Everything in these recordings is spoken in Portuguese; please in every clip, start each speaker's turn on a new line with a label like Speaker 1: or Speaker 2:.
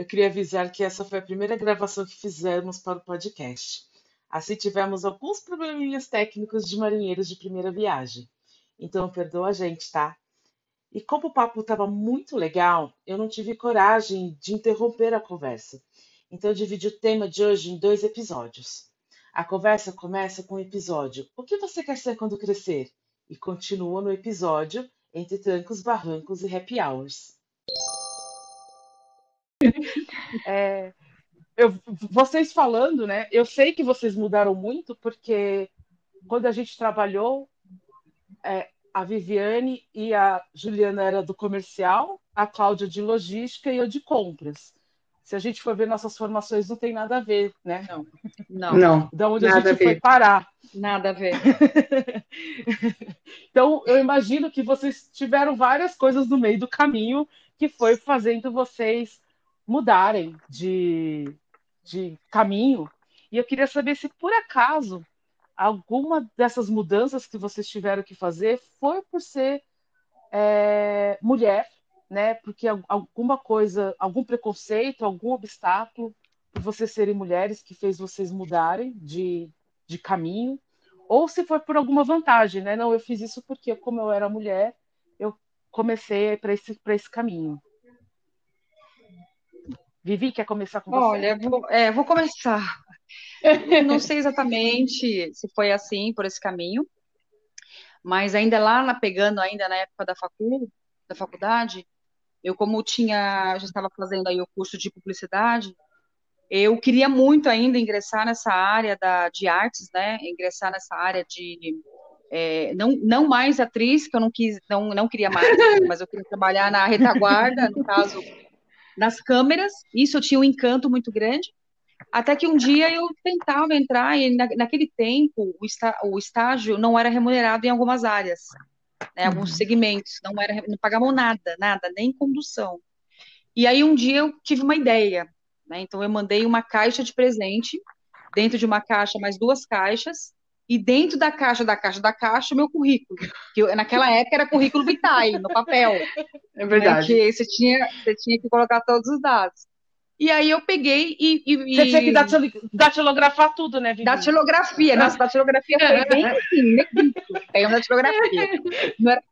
Speaker 1: eu queria avisar que essa foi a primeira gravação que fizemos para o podcast. Assim, tivemos alguns probleminhas técnicos de marinheiros de primeira viagem. Então, perdoa a gente, tá? E como o papo estava muito legal, eu não tive coragem de interromper a conversa. Então, eu dividi o tema de hoje em dois episódios. A conversa começa com o episódio O que você quer ser quando crescer? E continua no episódio entre trancos, barrancos e happy hours. É, eu, vocês falando, né? Eu sei que vocês mudaram muito, porque quando a gente trabalhou, é, a Viviane e a Juliana era do comercial, a Cláudia de logística e eu de compras. Se a gente for ver nossas formações, não tem nada a ver, né?
Speaker 2: Não. Não. não
Speaker 1: da onde a gente a foi parar.
Speaker 2: Nada a ver.
Speaker 1: então, eu imagino que vocês tiveram várias coisas no meio do caminho que foi fazendo vocês mudarem de, de caminho. E eu queria saber se, por acaso, alguma dessas mudanças que vocês tiveram que fazer foi por ser é, mulher né? Porque alguma coisa, algum preconceito, algum obstáculo por vocês serem mulheres que fez vocês mudarem de, de caminho, ou se foi por alguma vantagem, né? Não, eu fiz isso porque, como eu era mulher, eu comecei para esse, esse caminho. Vivi, quer começar com você?
Speaker 2: Olha, vou, é, vou começar. Não sei exatamente se foi assim, por esse caminho, mas ainda lá, na, pegando ainda na época da facul, da faculdade, eu, como tinha, já estava fazendo aí o curso de publicidade, eu queria muito ainda ingressar nessa área da, de artes, né? Ingressar nessa área de é, não, não mais atriz, que eu não quis, não, não queria mais, mas eu queria trabalhar na retaguarda, no caso, nas câmeras. Isso eu tinha um encanto muito grande. Até que um dia eu tentava entrar e na, naquele tempo o, está, o estágio não era remunerado em algumas áreas né, alguns uhum. segmentos, não era, não pagavam nada, nada, nem condução. E aí um dia eu tive uma ideia, né, então eu mandei uma caixa de presente, dentro de uma caixa mais duas caixas, e dentro da caixa da caixa da caixa o meu currículo, que eu, naquela época era currículo vitae, no papel.
Speaker 1: É verdade.
Speaker 2: Né, que você tinha, você tinha que colocar todos os dados. E aí eu peguei e. e
Speaker 1: Você tinha que datilografar tudo, né, Vivi?
Speaker 2: Datilografia. Nossa, datilografia foi bem assim, né? Tem uma datilografia. Não era,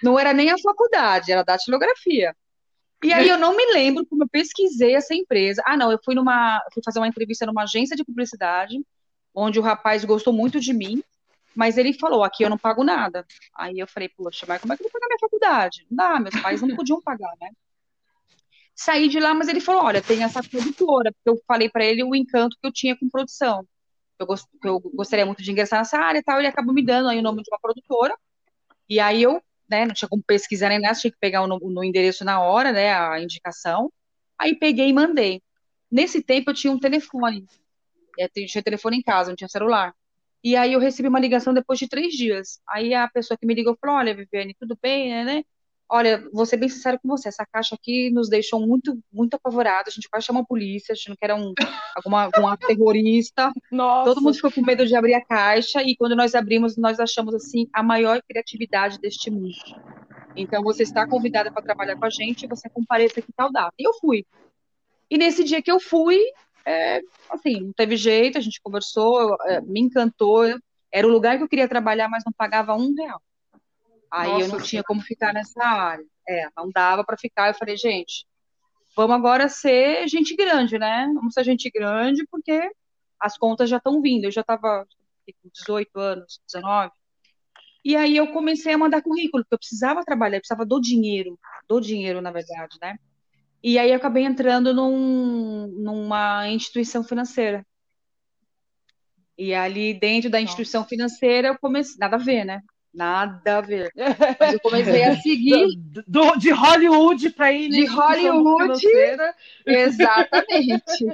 Speaker 2: não era nem a faculdade, era datilografia. E aí eu não me lembro como eu pesquisei essa empresa. Ah, não, eu fui numa. Fui fazer uma entrevista numa agência de publicidade, onde o rapaz gostou muito de mim, mas ele falou, aqui eu não pago nada. Aí eu falei, poxa, mas como é que eu vou pagar minha faculdade? Não dá, meus pais não podiam pagar, né? Saí de lá, mas ele falou: olha, tem essa produtora, porque eu falei para ele o encanto que eu tinha com produção. Eu, gost, eu gostaria muito de ingressar nessa área e tal. Ele acabou me dando aí o nome de uma produtora. E aí eu, né, não tinha como pesquisar nem nada, tinha que pegar o no, no endereço na hora, né, a indicação. Aí peguei e mandei. Nesse tempo eu tinha um telefone. Eu tinha telefone em casa, não tinha celular. E aí eu recebi uma ligação depois de três dias. Aí a pessoa que me ligou falou: Olha, Viviane, tudo bem, né? né? Olha, vou ser bem sincero com você, essa caixa aqui nos deixou muito, muito apavorados. A gente quase chamou a polícia, achando que era um, alguma, alguma terrorista.
Speaker 1: Nossa.
Speaker 2: Todo mundo ficou com medo de abrir a caixa e quando nós abrimos, nós achamos assim a maior criatividade deste mundo. Então você está convidada para trabalhar com a gente, você compareça aqui tal data. E eu fui. E nesse dia que eu fui, é, assim, não teve jeito, a gente conversou, é, me encantou. Era o lugar que eu queria trabalhar, mas não pagava um real. Aí Nossa, eu não tinha como ficar nessa área. É, não dava para ficar. Eu falei, gente, vamos agora ser gente grande, né? Vamos ser gente grande, porque as contas já estão vindo. Eu já estava com 18 anos, 19. E aí eu comecei a mandar currículo, porque eu precisava trabalhar, eu precisava do dinheiro, do dinheiro, na verdade, né? E aí eu acabei entrando num, numa instituição financeira. E ali dentro da instituição Nossa. financeira eu comecei, nada a ver, né? Nada a ver. Mas eu comecei a seguir.
Speaker 1: Do, de Hollywood para ir
Speaker 2: De Hollywood. Exatamente.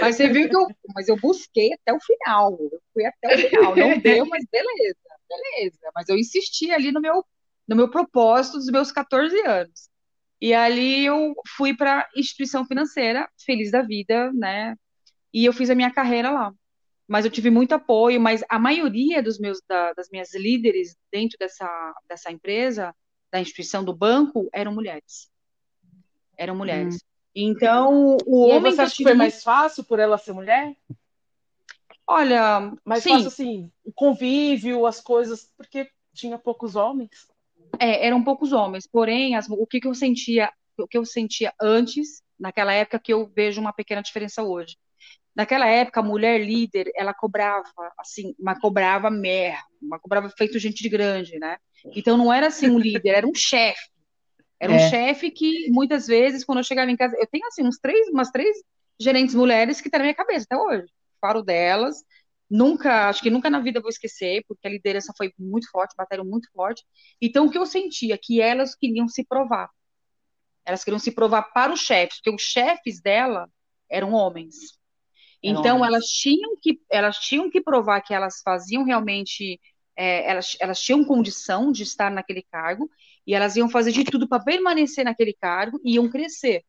Speaker 2: Mas você viu que eu, mas eu busquei até o final. Eu fui até o final. Não deu, mas beleza, beleza. Mas eu insisti ali no meu, no meu propósito dos meus 14 anos. E ali eu fui para instituição financeira, feliz da vida, né? E eu fiz a minha carreira lá. Mas eu tive muito apoio, mas a maioria dos meus da, das minhas líderes dentro dessa dessa empresa, da instituição do banco, eram mulheres. Eram mulheres. Hum. Então, o
Speaker 1: e
Speaker 2: homem
Speaker 1: você acha que foi mais fácil por ela ser mulher?
Speaker 2: Olha,
Speaker 1: mais
Speaker 2: sim.
Speaker 1: fácil assim, o convívio, as coisas, porque tinha poucos homens.
Speaker 2: É, eram poucos homens, porém, as, o que, que eu sentia, o que eu sentia antes, naquela época, que eu vejo uma pequena diferença hoje. Naquela época, a mulher líder, ela cobrava, assim, uma cobrava merda, uma cobrava feito gente de grande, né? Então não era assim um líder, era um chefe. Era um é. chefe que, muitas vezes, quando eu chegava em casa, eu tenho, assim, uns três, umas três gerentes mulheres que estão tá na minha cabeça até hoje. Falo delas, nunca, acho que nunca na vida vou esquecer, porque a liderança foi muito forte, bateram muito forte. Então, o que eu sentia? Que elas queriam se provar. Elas queriam se provar para os chefes, porque os chefes dela eram homens. Então, elas tinham que elas tinham que provar que elas faziam realmente, é, elas, elas tinham condição de estar naquele cargo, e elas iam fazer de tudo para permanecer naquele cargo e iam crescer.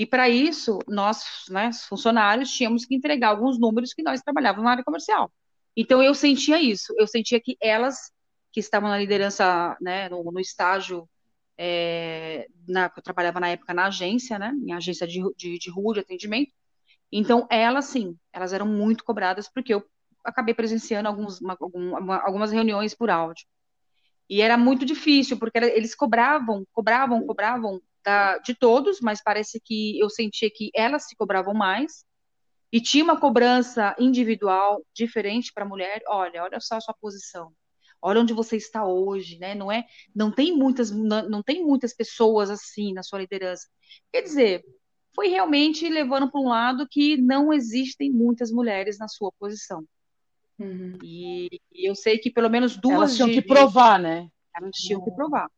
Speaker 2: E para isso, nós, né, funcionários, tínhamos que entregar alguns números que nós trabalhávamos na área comercial. Então eu sentia isso, eu sentia que elas que estavam na liderança, né, no, no estágio, é, na, eu trabalhava na época na agência, né, em agência de, de, de rua, de atendimento, então elas sim, elas eram muito cobradas porque eu acabei presenciando alguns, uma, algumas reuniões por áudio. E era muito difícil, porque eles cobravam, cobravam, cobravam da, de todos, mas parece que eu sentia que elas se cobravam mais. E tinha uma cobrança individual diferente para a mulher. Olha, olha só a sua posição. Olha onde você está hoje, né? Não é, não tem muitas, não, não tem muitas pessoas assim na sua liderança. Quer dizer, foi realmente levando para um lado que não existem muitas mulheres na sua posição. Uhum. E, e, eu sei que pelo menos duas.
Speaker 1: Elas tinham de, que provar, né?
Speaker 2: Elas tinham que provar.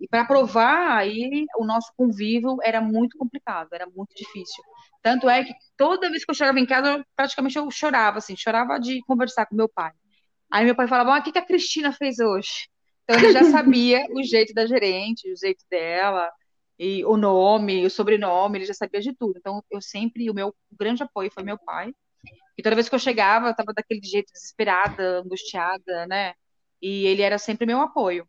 Speaker 2: E para provar, aí o nosso convívio era muito complicado, era muito difícil. Tanto é que toda vez que eu chegava em casa, eu, praticamente eu chorava, assim, chorava de conversar com meu pai. Aí meu pai falava, ah, o que, que a Cristina fez hoje? Então ele já sabia o jeito da gerente, o jeito dela, e o nome, o sobrenome, ele já sabia de tudo. Então eu sempre, o meu grande apoio foi meu pai. E toda vez que eu chegava, eu estava daquele jeito desesperada, angustiada, né? E ele era sempre meu apoio.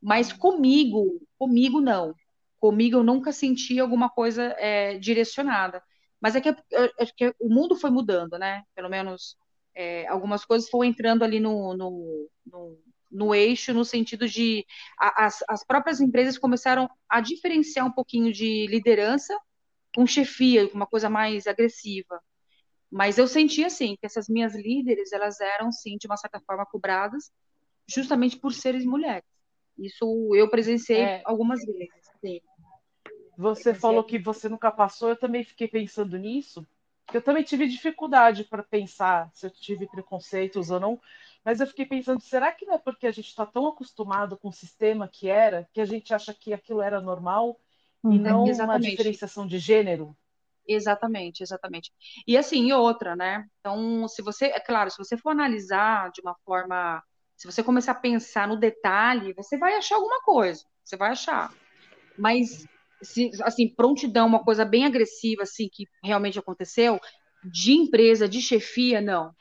Speaker 2: Mas comigo, comigo não. Comigo eu nunca senti alguma coisa é, direcionada. Mas é que, é que o mundo foi mudando, né? Pelo menos é, algumas coisas foram entrando ali no, no, no, no eixo, no sentido de a, as, as próprias empresas começaram a diferenciar um pouquinho de liderança com chefia, com uma coisa mais agressiva. Mas eu senti assim que essas minhas líderes, elas eram sim de uma certa forma cobradas, justamente por seres mulheres. Isso eu presenciei é. algumas vezes. Sim.
Speaker 1: Você falou que você nunca passou, eu também fiquei pensando nisso. Eu também tive dificuldade para pensar se eu tive preconceitos ou não, mas eu fiquei pensando, será que não é porque a gente está tão acostumado com o sistema que era, que a gente acha que aquilo era normal e uhum. não Exatamente. uma diferenciação de gênero?
Speaker 2: Exatamente, exatamente. E assim, e outra, né? Então, se você, é claro, se você for analisar de uma forma se você começar a pensar no detalhe, você vai achar alguma coisa, você vai achar. Mas, se, assim, prontidão, uma coisa bem agressiva, assim, que realmente aconteceu, de empresa, de chefia, não.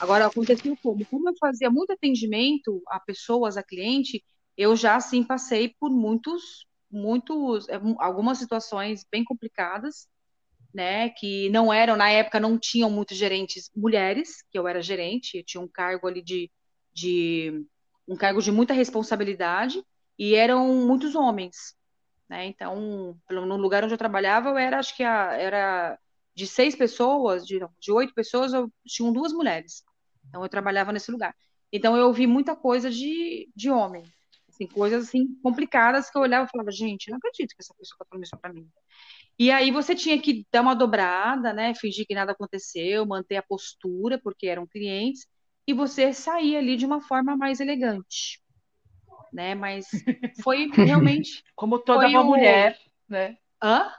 Speaker 2: Agora, aconteceu como? Como eu fazia muito atendimento a pessoas, a cliente, eu já, assim, passei por muitos, muitos, é, algumas situações bem complicadas, né, que não eram, na época não tinham muitos gerentes mulheres, que eu era gerente, eu tinha um cargo ali de de um cargo de muita responsabilidade e eram muitos homens, né? Então, no lugar onde eu trabalhava, eu era, acho que a, era de seis pessoas, de, de oito pessoas, eu tinha duas mulheres. Então, eu trabalhava nesse lugar. Então, eu ouvi muita coisa de, de homem, assim, coisas assim complicadas que eu olhava e falava, gente, não acredito que essa pessoa está falando isso para mim. E aí você tinha que dar uma dobrada, né? Fingir que nada aconteceu, manter a postura, porque eram clientes, e você sair ali de uma forma mais elegante, né? Mas foi realmente
Speaker 1: como toda uma mulher, né?
Speaker 2: Hã?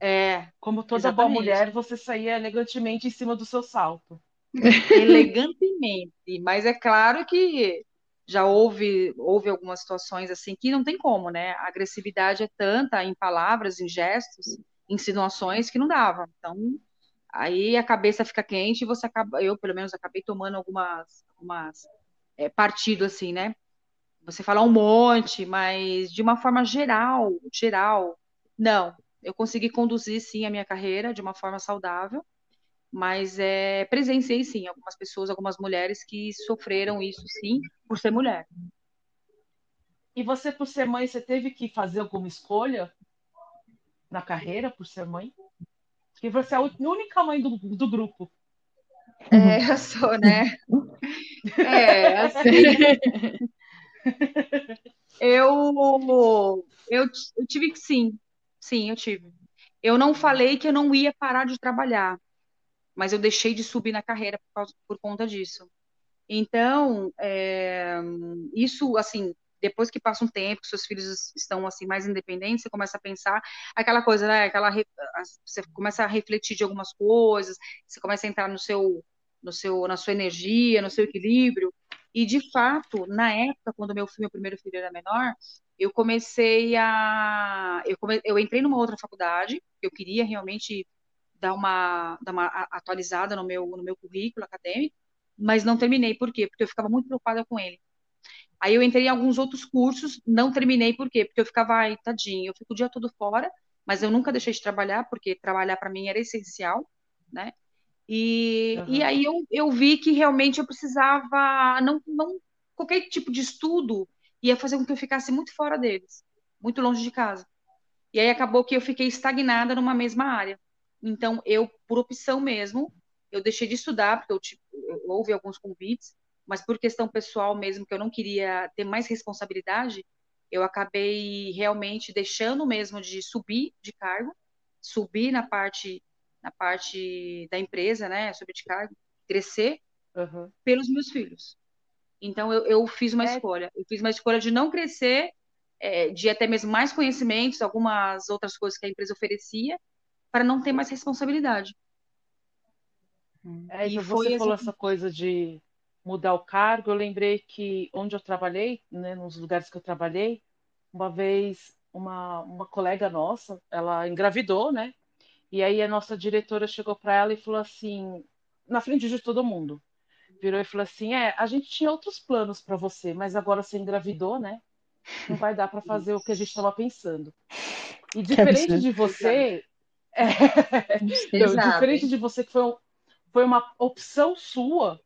Speaker 2: É,
Speaker 1: Como toda boa
Speaker 2: exatamente.
Speaker 1: mulher, você saía elegantemente em cima do seu salto.
Speaker 2: Elegantemente. Mas é claro que já houve, houve algumas situações assim que não tem como, né? A agressividade é tanta em palavras, em gestos, insinuações que não dava. Então, aí a cabeça fica quente e você acaba, eu pelo menos acabei tomando algumas, algumas é, partido assim, né? Você fala um monte, mas de uma forma geral, geral, não. Eu consegui conduzir sim a minha carreira de uma forma saudável, mas é, presenciei sim algumas pessoas, algumas mulheres que sofreram isso sim por ser mulher.
Speaker 1: E você, por ser mãe, você teve que fazer alguma escolha na carreira por ser mãe? Porque você é a única mãe do, do grupo.
Speaker 2: É, eu sou, né? É, assim. Eu, eu, eu tive que sim, sim, eu tive. Eu não falei que eu não ia parar de trabalhar, mas eu deixei de subir na carreira por, causa, por conta disso. Então, é, isso, assim, depois que passa um tempo, seus filhos estão assim mais independentes, você começa a pensar aquela coisa, né? Aquela você começa a refletir de algumas coisas, você começa a entrar no seu, no seu, na sua energia, no seu equilíbrio. E de fato, na época, quando meu filho, meu primeiro filho era menor, eu comecei a, eu, come, eu entrei numa outra faculdade, eu queria realmente dar uma, dar uma atualizada no meu, no meu currículo acadêmico, mas não terminei. Por quê? Porque eu ficava muito preocupada com ele. Aí eu entrei em alguns outros cursos, não terminei, por quê? Porque eu ficava, ai, tadinho, eu fico o dia todo fora, mas eu nunca deixei de trabalhar, porque trabalhar para mim era essencial, né? E, uhum. e aí eu, eu vi que realmente eu precisava, não, não, qualquer tipo de estudo ia fazer com que eu ficasse muito fora deles, muito longe de casa. E aí acabou que eu fiquei estagnada numa mesma área. Então, eu, por opção mesmo, eu deixei de estudar, porque eu, tipo, houve alguns convites, mas por questão pessoal mesmo, que eu não queria ter mais responsabilidade, eu acabei realmente deixando mesmo de subir de cargo, subir na parte na parte da empresa, né, subir de cargo, crescer uhum. pelos meus filhos. Então eu, eu fiz uma é... escolha, eu fiz uma escolha de não crescer, é, de até mesmo mais conhecimentos, algumas outras coisas que a empresa oferecia, para não ter mais responsabilidade.
Speaker 1: É, e então você falou essa coisa de mudar o cargo, eu lembrei que onde eu trabalhei, né, nos lugares que eu trabalhei, uma vez uma, uma colega nossa, ela engravidou, né? E aí a nossa diretora chegou para ela e falou assim, na frente de todo mundo, virou e falou assim: "É, a gente tinha outros planos para você, mas agora você engravidou, né? Não vai dar para fazer o que a gente estava pensando. E diferente de você, é, então, diferente de você que foi, foi uma opção sua,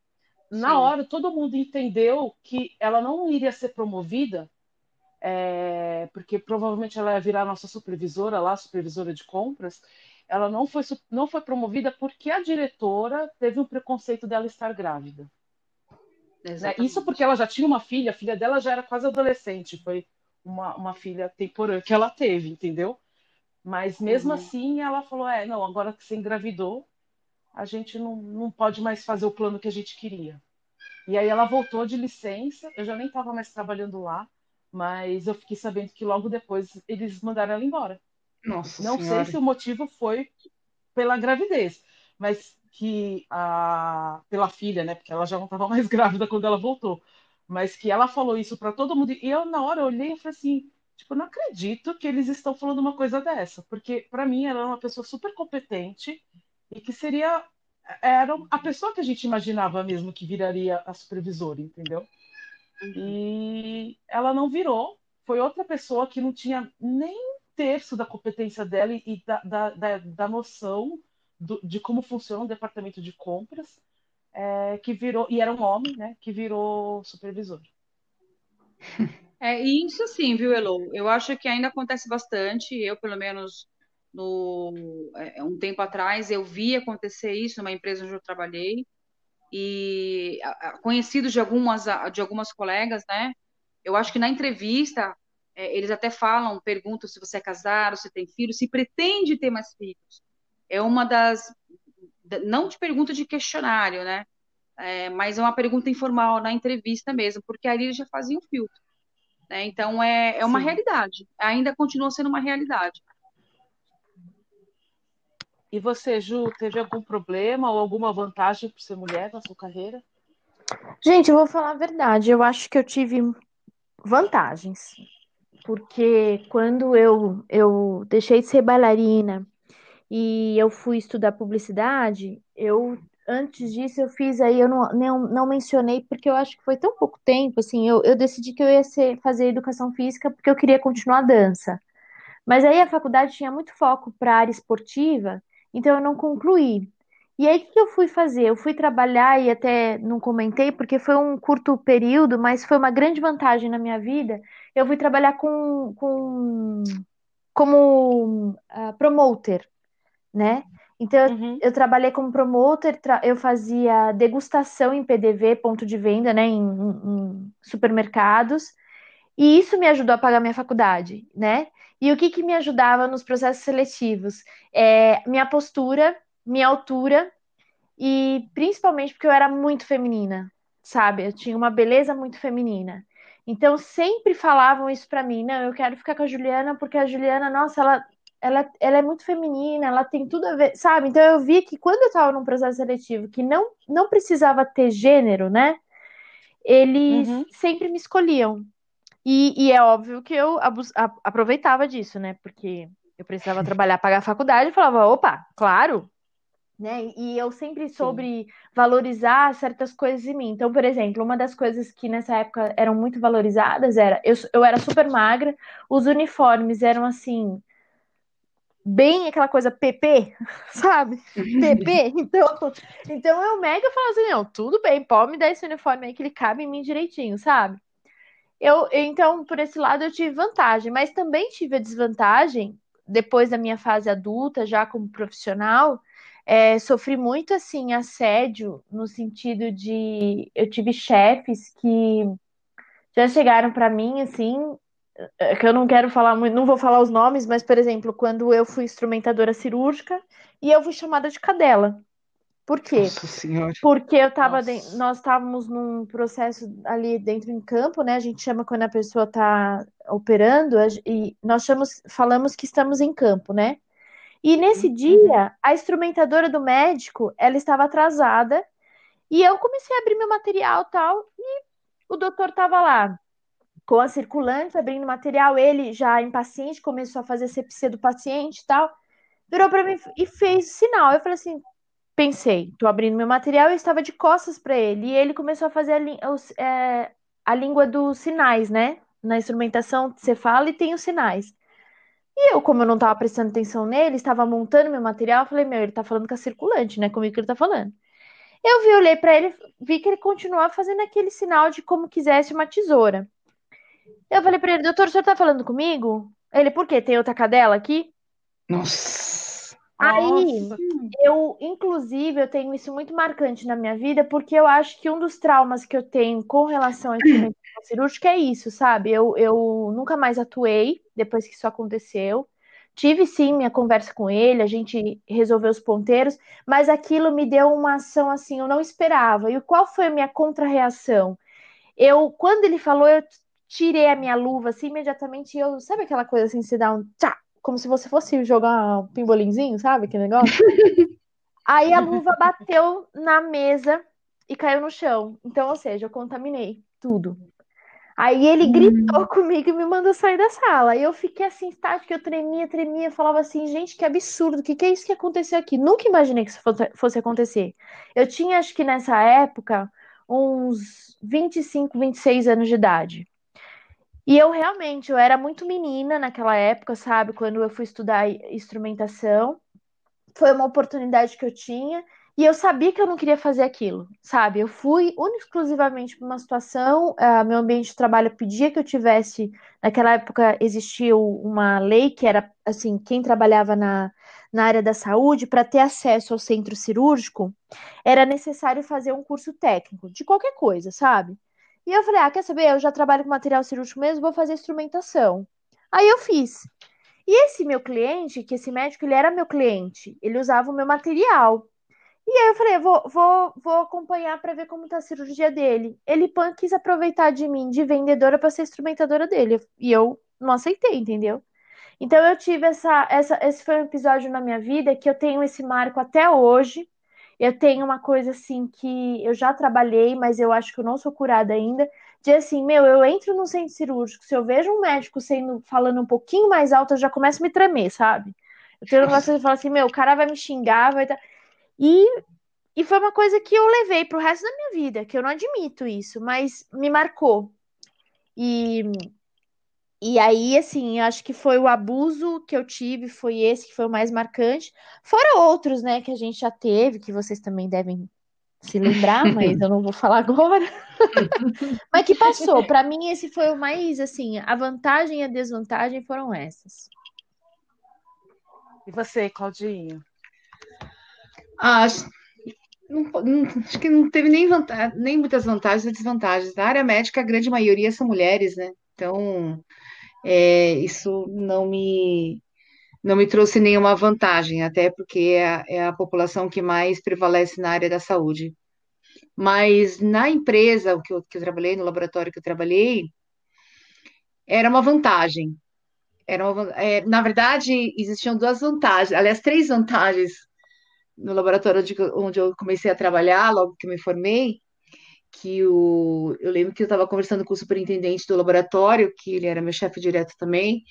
Speaker 1: na Sim. hora todo mundo entendeu que ela não iria ser promovida, é, porque provavelmente ela ia virar nossa supervisora lá, supervisora de compras. Ela não foi, não foi promovida porque a diretora teve o preconceito dela estar grávida. Né? Isso porque ela já tinha uma filha, a filha dela já era quase adolescente, foi uma, uma filha temporânea que ela teve, entendeu? Mas mesmo uhum. assim ela falou: é, não, agora que você engravidou, a gente não, não pode mais fazer o plano que a gente queria. E aí ela voltou de licença, eu já nem estava mais trabalhando lá, mas eu fiquei sabendo que logo depois eles mandaram ela embora.
Speaker 2: Nossa
Speaker 1: não
Speaker 2: senhora.
Speaker 1: sei se o motivo foi pela gravidez, mas que a pela filha, né? Porque ela já não estava mais grávida quando ela voltou, mas que ela falou isso para todo mundo e eu na hora olhei e falei assim, tipo, não acredito que eles estão falando uma coisa dessa, porque para mim ela era uma pessoa super competente e que seria era a pessoa que a gente imaginava mesmo que viraria a supervisora, entendeu? E ela não virou, foi outra pessoa que não tinha nem um terço da competência dela e da, da, da, da noção do, de como funciona o departamento de compras, é, que virou, e era um homem, né, que virou supervisor.
Speaker 2: É, isso sim, viu, Elo? Eu acho que ainda acontece bastante. Eu, pelo menos, no, é, um tempo atrás, eu vi acontecer isso numa empresa onde eu trabalhei. E conhecidos de algumas, de algumas colegas, né? Eu acho que na entrevista, é, eles até falam, perguntam se você é casado, se tem filhos, se pretende ter mais filhos. É uma das. Não de pergunta de questionário, né? É, mas é uma pergunta informal na entrevista mesmo, porque ali eles já faziam filtro. Né? Então, é, é uma Sim. realidade. Ainda continua sendo uma realidade.
Speaker 1: E você, Ju, teve algum problema ou alguma vantagem por ser mulher na sua carreira?
Speaker 3: Gente, eu vou falar a verdade. Eu acho que eu tive vantagens. Porque quando eu, eu deixei de ser bailarina e eu fui estudar publicidade, eu antes disso eu fiz aí, eu não, não, não mencionei porque eu acho que foi tão pouco tempo, assim, eu, eu decidi que eu ia ser, fazer educação física porque eu queria continuar a dança. Mas aí a faculdade tinha muito foco para a área esportiva, então eu não concluí. E aí, o que eu fui fazer? Eu fui trabalhar e até não comentei, porque foi um curto período, mas foi uma grande vantagem na minha vida. Eu fui trabalhar com, com como uh, promoter, né? Então, uhum. eu, eu, trabalhei como promoter, tra eu fazia degustação em PDV, ponto de venda, né, em, em, supermercados, e isso me ajudou a pagar minha faculdade, né? E o que, que me ajudava nos processos seletivos? É, minha postura minha altura e principalmente porque eu era muito feminina, sabe? Eu tinha uma beleza muito feminina. Então sempre falavam isso para mim, não, eu quero ficar com a Juliana porque a Juliana, nossa, ela ela, ela é muito feminina, ela tem tudo a ver, sabe? Então eu vi que quando eu estava num processo seletivo que não não precisava ter gênero, né? Eles uhum. sempre me escolhiam. E, e, é óbvio que eu abus, a, aproveitava disso, né? Porque eu precisava trabalhar, pagar a faculdade, e falava, opa, claro, né? E eu sempre soube valorizar certas coisas em mim. Então, por exemplo, uma das coisas que nessa época eram muito valorizadas era eu, eu era super magra, os uniformes eram assim bem aquela coisa PP, sabe? PP. Então, então eu mega falo assim, não, tudo bem, pode me dar esse uniforme aí que ele cabe em mim direitinho, sabe? Eu, então, por esse lado, eu tive vantagem, mas também tive a desvantagem depois da minha fase adulta, já como profissional, é, sofri muito assim assédio no sentido de eu tive chefes que já chegaram para mim assim é, que eu não quero falar muito, não vou falar os nomes, mas por exemplo, quando eu fui instrumentadora cirúrgica e eu fui chamada de cadela. Por quê?
Speaker 4: Nossa senhora.
Speaker 3: Porque eu tava de... nós estávamos num processo ali dentro em campo, né? A gente chama quando a pessoa está operando e nós chamamos, falamos que estamos em campo, né? E nesse uhum. dia, a instrumentadora do médico, ela estava atrasada, e eu comecei a abrir meu material tal, e o doutor estava lá com a circulante, abrindo material, ele já impaciente, começou a fazer CPC do paciente e tal, virou para mim e fez sinal. Eu falei assim, pensei, tô abrindo meu material, eu estava de costas para ele, e ele começou a fazer a, os, é, a língua dos sinais, né? Na instrumentação você fala e tem os sinais. E eu, como eu não estava prestando atenção nele, estava montando meu material, falei, meu, ele está falando com a circulante, né? Comigo que ele está falando. Eu vi, olhei para ele, vi que ele continuava fazendo aquele sinal de como quisesse uma tesoura. Eu falei para ele, doutor, o senhor está falando comigo? Ele, por quê? Tem outra cadela aqui?
Speaker 4: Nossa.
Speaker 3: Aí, eu, inclusive, eu tenho isso muito marcante na minha vida, porque eu acho que um dos traumas que eu tenho com relação à instrumentação cirúrgica é isso, sabe? Eu, eu nunca mais atuei depois que isso aconteceu. Tive sim minha conversa com ele, a gente resolveu os ponteiros, mas aquilo me deu uma ação assim, eu não esperava. E qual foi a minha contrarreação? Eu, quando ele falou, eu tirei a minha luva assim imediatamente, eu, sabe aquela coisa assim, se dá um tchá, como se você fosse jogar um pimbolinzinho, sabe? Que negócio. Aí a luva bateu na mesa e caiu no chão. Então, ou seja, eu contaminei tudo. Aí ele gritou hum. comigo e me mandou sair da sala. Aí eu fiquei assim, estática, eu tremia, tremia, falava assim, gente, que absurdo, o que, que é isso que aconteceu aqui? Nunca imaginei que isso fosse acontecer. Eu tinha, acho que nessa época, uns 25, 26 anos de idade. E eu realmente, eu era muito menina naquela época, sabe? Quando eu fui estudar instrumentação. Foi uma oportunidade que eu tinha. E eu sabia que eu não queria fazer aquilo, sabe? Eu fui exclusivamente para uma situação, uh, meu ambiente de trabalho pedia que eu tivesse. Naquela época existia uma lei que era assim: quem trabalhava na, na área da saúde, para ter acesso ao centro cirúrgico, era necessário fazer um curso técnico, de qualquer coisa, sabe? E eu falei, ah, quer saber? Eu já trabalho com material cirúrgico mesmo, vou fazer instrumentação. Aí eu fiz. E esse meu cliente, que esse médico, ele era meu cliente, ele usava o meu material. E aí eu falei, vou, vou, vou acompanhar para ver como tá a cirurgia dele. Ele pan quis aproveitar de mim, de vendedora, para ser instrumentadora dele. E eu não aceitei, entendeu? Então eu tive essa, essa, esse foi um episódio na minha vida que eu tenho esse marco até hoje. Eu tenho uma coisa assim que eu já trabalhei, mas eu acho que eu não sou curada ainda. De assim, meu, eu entro no centro cirúrgico, se eu vejo um médico sendo falando um pouquinho mais alto, eu já começo a me tremer, sabe? Eu tenho um negócio de falar assim, meu, o cara vai me xingar, vai dar. E, e foi uma coisa que eu levei pro resto da minha vida, que eu não admito isso, mas me marcou. E, e aí, assim, acho que foi o abuso que eu tive, foi esse que foi o mais marcante. Fora outros, né, que a gente já teve, que vocês também devem se lembrar, mas eu não vou falar agora. mas que passou. Para mim, esse foi o mais, assim, a vantagem e a desvantagem foram essas.
Speaker 1: E você, Claudinha?
Speaker 5: Ah, acho, não, não, acho que não teve nem, vantagem, nem muitas vantagens e desvantagens. Na área médica, a grande maioria são mulheres, né? Então, é, isso não me, não me trouxe nenhuma vantagem, até porque é a, é a população que mais prevalece na área da saúde. Mas na empresa que eu, que eu trabalhei, no laboratório que eu trabalhei, era uma vantagem. Era uma, é, na verdade, existiam duas vantagens, aliás, três vantagens no laboratório onde, onde eu comecei a trabalhar, logo que me formei, que o, eu lembro que eu estava conversando com o superintendente do laboratório, que ele era meu chefe direto também,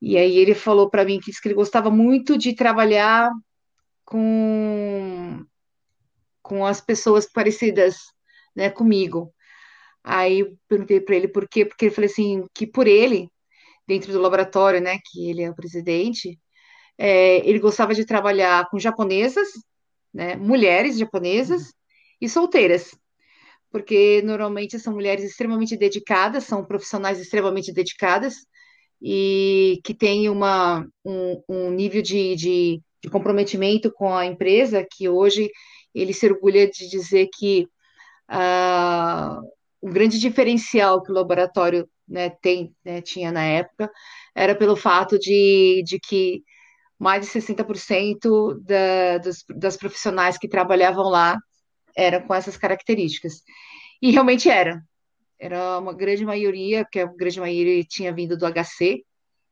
Speaker 5: e aí ele falou para mim que, que ele gostava muito de trabalhar com, com as pessoas parecidas né, comigo. Aí eu perguntei para ele por quê, porque ele falou assim, que por ele, dentro do laboratório, né, que ele é o presidente, é, ele gostava de trabalhar com japonesas, né, mulheres japonesas e solteiras, porque normalmente são mulheres extremamente dedicadas, são profissionais extremamente dedicadas e que têm uma, um, um nível de, de, de comprometimento com a empresa que hoje ele se orgulha de dizer que uh, o grande diferencial que o laboratório né, tem, né, tinha na época era pelo fato de, de que mais de 60% da, dos, das profissionais que trabalhavam lá eram com essas características. E realmente era. Era uma grande maioria, porque a grande maioria tinha vindo do HC.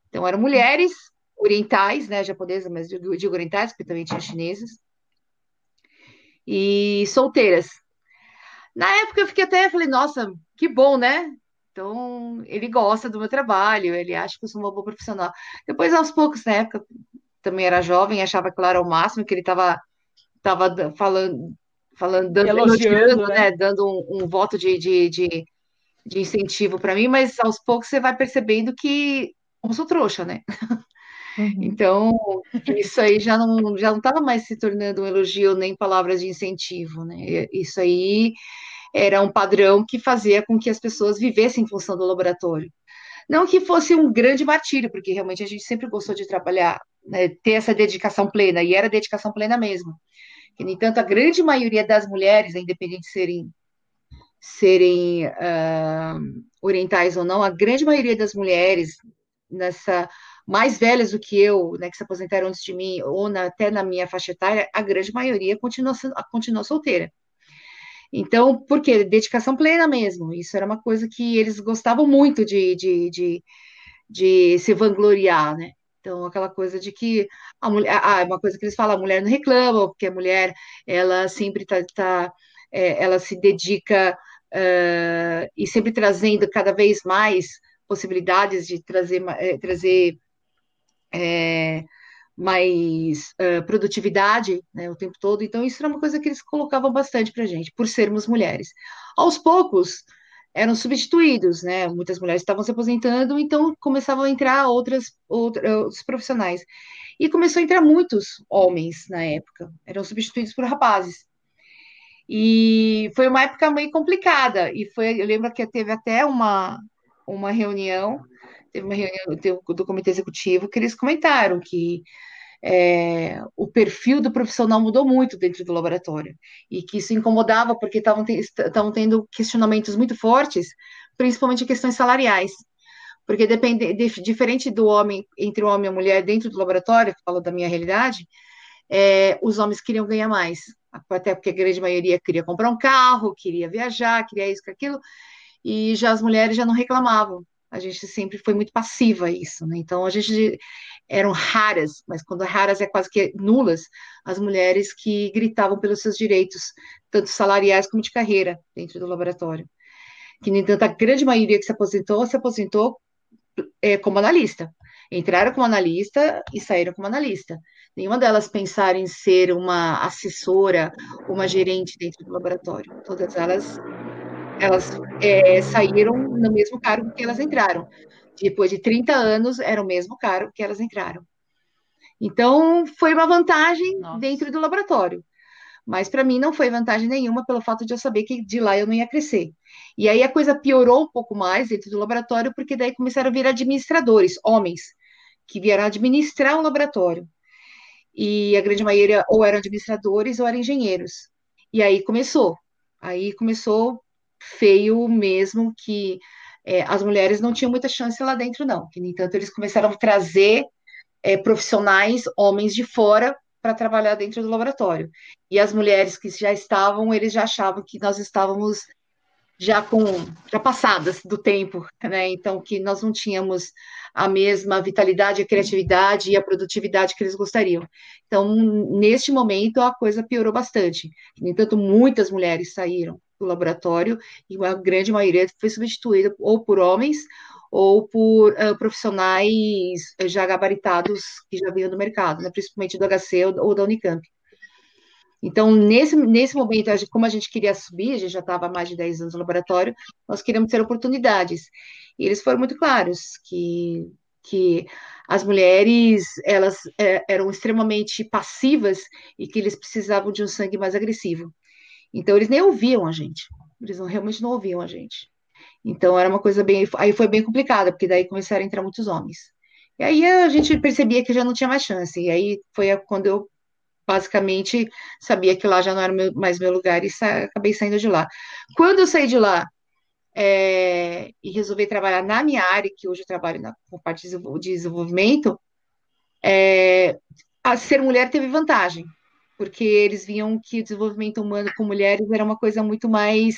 Speaker 5: Então, eram mulheres orientais, né, japonesas, mas digo, digo orientais, porque também tinha chinesas. E solteiras. Na época eu fiquei até, falei, nossa, que bom, né? Então, ele gosta do meu trabalho, ele acha que eu sou uma boa profissional. Depois, aos poucos, na época, também era jovem, achava que era o máximo, que ele estava tava falando, falando dando,
Speaker 1: elogiando, né?
Speaker 5: né? dando um, um, voto de, de, de, de incentivo para mim, mas aos poucos você vai percebendo que eu sou trouxa, né? Uhum. Então, isso aí já não já não estava mais se tornando um elogio nem palavras de incentivo, né? Isso aí era um padrão que fazia com que as pessoas vivessem em função do laboratório. Não que fosse um grande martírio, porque realmente a gente sempre gostou de trabalhar né, ter essa dedicação plena, e era dedicação plena mesmo. Que, no entanto, a grande maioria das mulheres, independente de serem, serem uh, orientais ou não, a grande maioria das mulheres, nessa mais velhas do que eu, né, que se aposentaram antes de mim, ou na, até na minha faixa etária, a grande maioria continua, continua solteira. Então, por quê? Dedicação plena mesmo. Isso era uma coisa que eles gostavam muito de, de, de, de se vangloriar, né? Então, aquela coisa de que a mulher, ah, uma coisa que eles falam, a mulher não reclama, porque a mulher, ela sempre está, tá, é, ela se dedica uh, e sempre trazendo cada vez mais possibilidades de trazer, é, trazer é, mais uh, produtividade né, o tempo todo. Então, isso era uma coisa que eles colocavam bastante para gente, por sermos mulheres. Aos poucos, eram substituídos, né? Muitas mulheres estavam se aposentando, então começavam a entrar outras, outros profissionais. E começou a entrar muitos homens na época, eram substituídos por rapazes. E foi uma época meio complicada. E foi, eu lembro que teve até uma, uma reunião, teve uma reunião do comitê executivo que eles comentaram que é, o perfil do profissional mudou muito dentro do laboratório e que isso incomodava porque estavam te, tendo questionamentos muito fortes, principalmente questões salariais. Porque depende, de, diferente do homem, entre o homem e a mulher dentro do laboratório, que da minha realidade, é, os homens queriam ganhar mais, até porque a grande maioria queria comprar um carro, queria viajar, queria isso, aquilo, e já as mulheres já não reclamavam. A gente sempre foi muito passiva a isso, né? Então a gente eram raras, mas quando raras é quase que nulas, as mulheres que gritavam pelos seus direitos, tanto salariais como de carreira, dentro do laboratório. Que, no entanto, a grande maioria que se aposentou, se aposentou é, como analista. Entraram como analista e saíram como analista. Nenhuma delas pensaram em ser uma assessora, uma gerente dentro do laboratório. Todas elas, elas é, saíram no mesmo cargo que elas entraram. Depois de 30 anos, era o mesmo cargo que elas entraram. Então, foi uma vantagem Nossa. dentro do laboratório. Mas para mim não foi vantagem nenhuma pelo fato de eu saber que de lá eu não ia crescer. E aí a coisa piorou um pouco mais dentro do laboratório, porque daí começaram a vir administradores, homens, que vieram administrar o laboratório. E a grande maioria ou eram administradores ou eram engenheiros. E aí começou. Aí começou feio mesmo que é, as mulheres não tinham muita chance lá dentro, não. Que, no entanto, eles começaram a trazer é, profissionais, homens de fora, para trabalhar dentro do laboratório. E as mulheres que já estavam, eles já achavam que nós estávamos já com já passadas do tempo, né? Então que nós não tínhamos a mesma vitalidade, a criatividade e a produtividade que eles gostariam. Então, neste momento a coisa piorou bastante. No entanto, muitas mulheres saíram do laboratório e uma grande maioria foi substituída ou por homens ou por uh, profissionais já gabaritados que já vinham do mercado, né, principalmente do HC ou, ou, da Unicamp. Então, nesse, nesse momento, como a gente queria subir, a gente já estava há mais de 10 anos no laboratório, nós queríamos ter oportunidades. E eles foram muito claros que, que as mulheres elas é, eram extremamente passivas e que eles precisavam de um sangue mais agressivo. Então, eles nem ouviam a gente. Eles não, realmente não ouviam a gente. Então era uma coisa bem. Aí foi bem complicada, porque daí começaram a entrar muitos homens. E aí a gente percebia que já não tinha mais chance. E aí foi quando eu basicamente sabia que lá já não era meu, mais meu lugar e sa acabei saindo de lá. Quando eu saí de lá é, e resolvi trabalhar na minha área, que hoje eu trabalho na com parte de desenvolvimento, é, a ser mulher teve vantagem, porque eles viam que o desenvolvimento humano com mulheres era uma coisa muito mais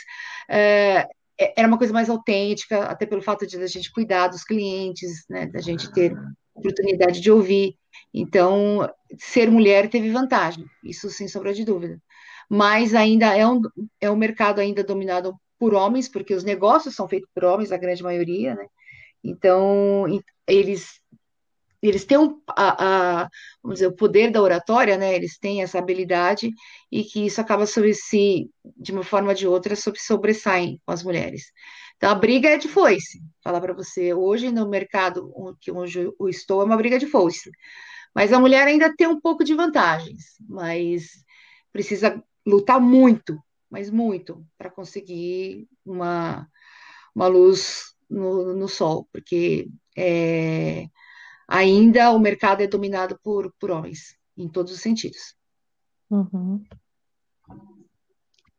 Speaker 5: é, é, era uma coisa mais autêntica, até pelo fato de a gente cuidar dos clientes, né, da gente ter oportunidade de ouvir. Então, ser mulher teve vantagem, isso sem sombra de dúvida. Mas ainda é um, é um mercado ainda dominado por homens, porque os negócios são feitos por homens, a grande maioria, né? Então, eles eles têm um, a, a, vamos dizer, o poder da oratória, né? Eles têm essa habilidade e que isso acaba sobre si, de uma forma ou de outra, sobre sobressaem com as mulheres. Então a briga é de foice. Falar para você, hoje no mercado que onde eu estou é uma briga de foice. Mas a mulher ainda tem um pouco de vantagens, mas precisa lutar muito, mas muito, para conseguir uma, uma luz no, no sol, porque é, ainda o mercado é dominado por, por homens, em todos os sentidos.
Speaker 3: Uhum.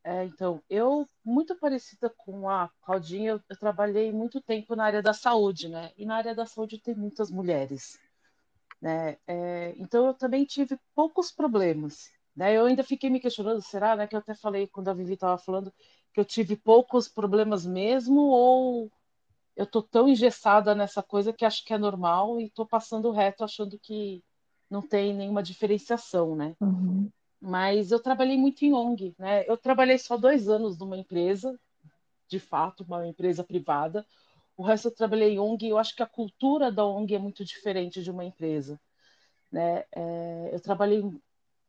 Speaker 1: É, então, eu, muito parecida com a Claudinha, eu, eu, trabalhei muito tempo na área da saúde, né? E na área da saúde tem muitas mulheres, né? É, então, eu também tive poucos problemas, né? Eu ainda fiquei me questionando, será, né? Que eu até falei, quando a Vivi estava falando, que eu tive poucos problemas mesmo, ou eu tô tão engessada nessa coisa que acho que é normal e tô passando reto achando que não tem nenhuma diferenciação, né?
Speaker 3: Uhum.
Speaker 1: Mas eu trabalhei muito em ONG, né? Eu trabalhei só dois anos numa empresa, de fato, uma empresa privada. O resto eu trabalhei em ONG e eu acho que a cultura da ONG é muito diferente de uma empresa, né? É, eu trabalhei em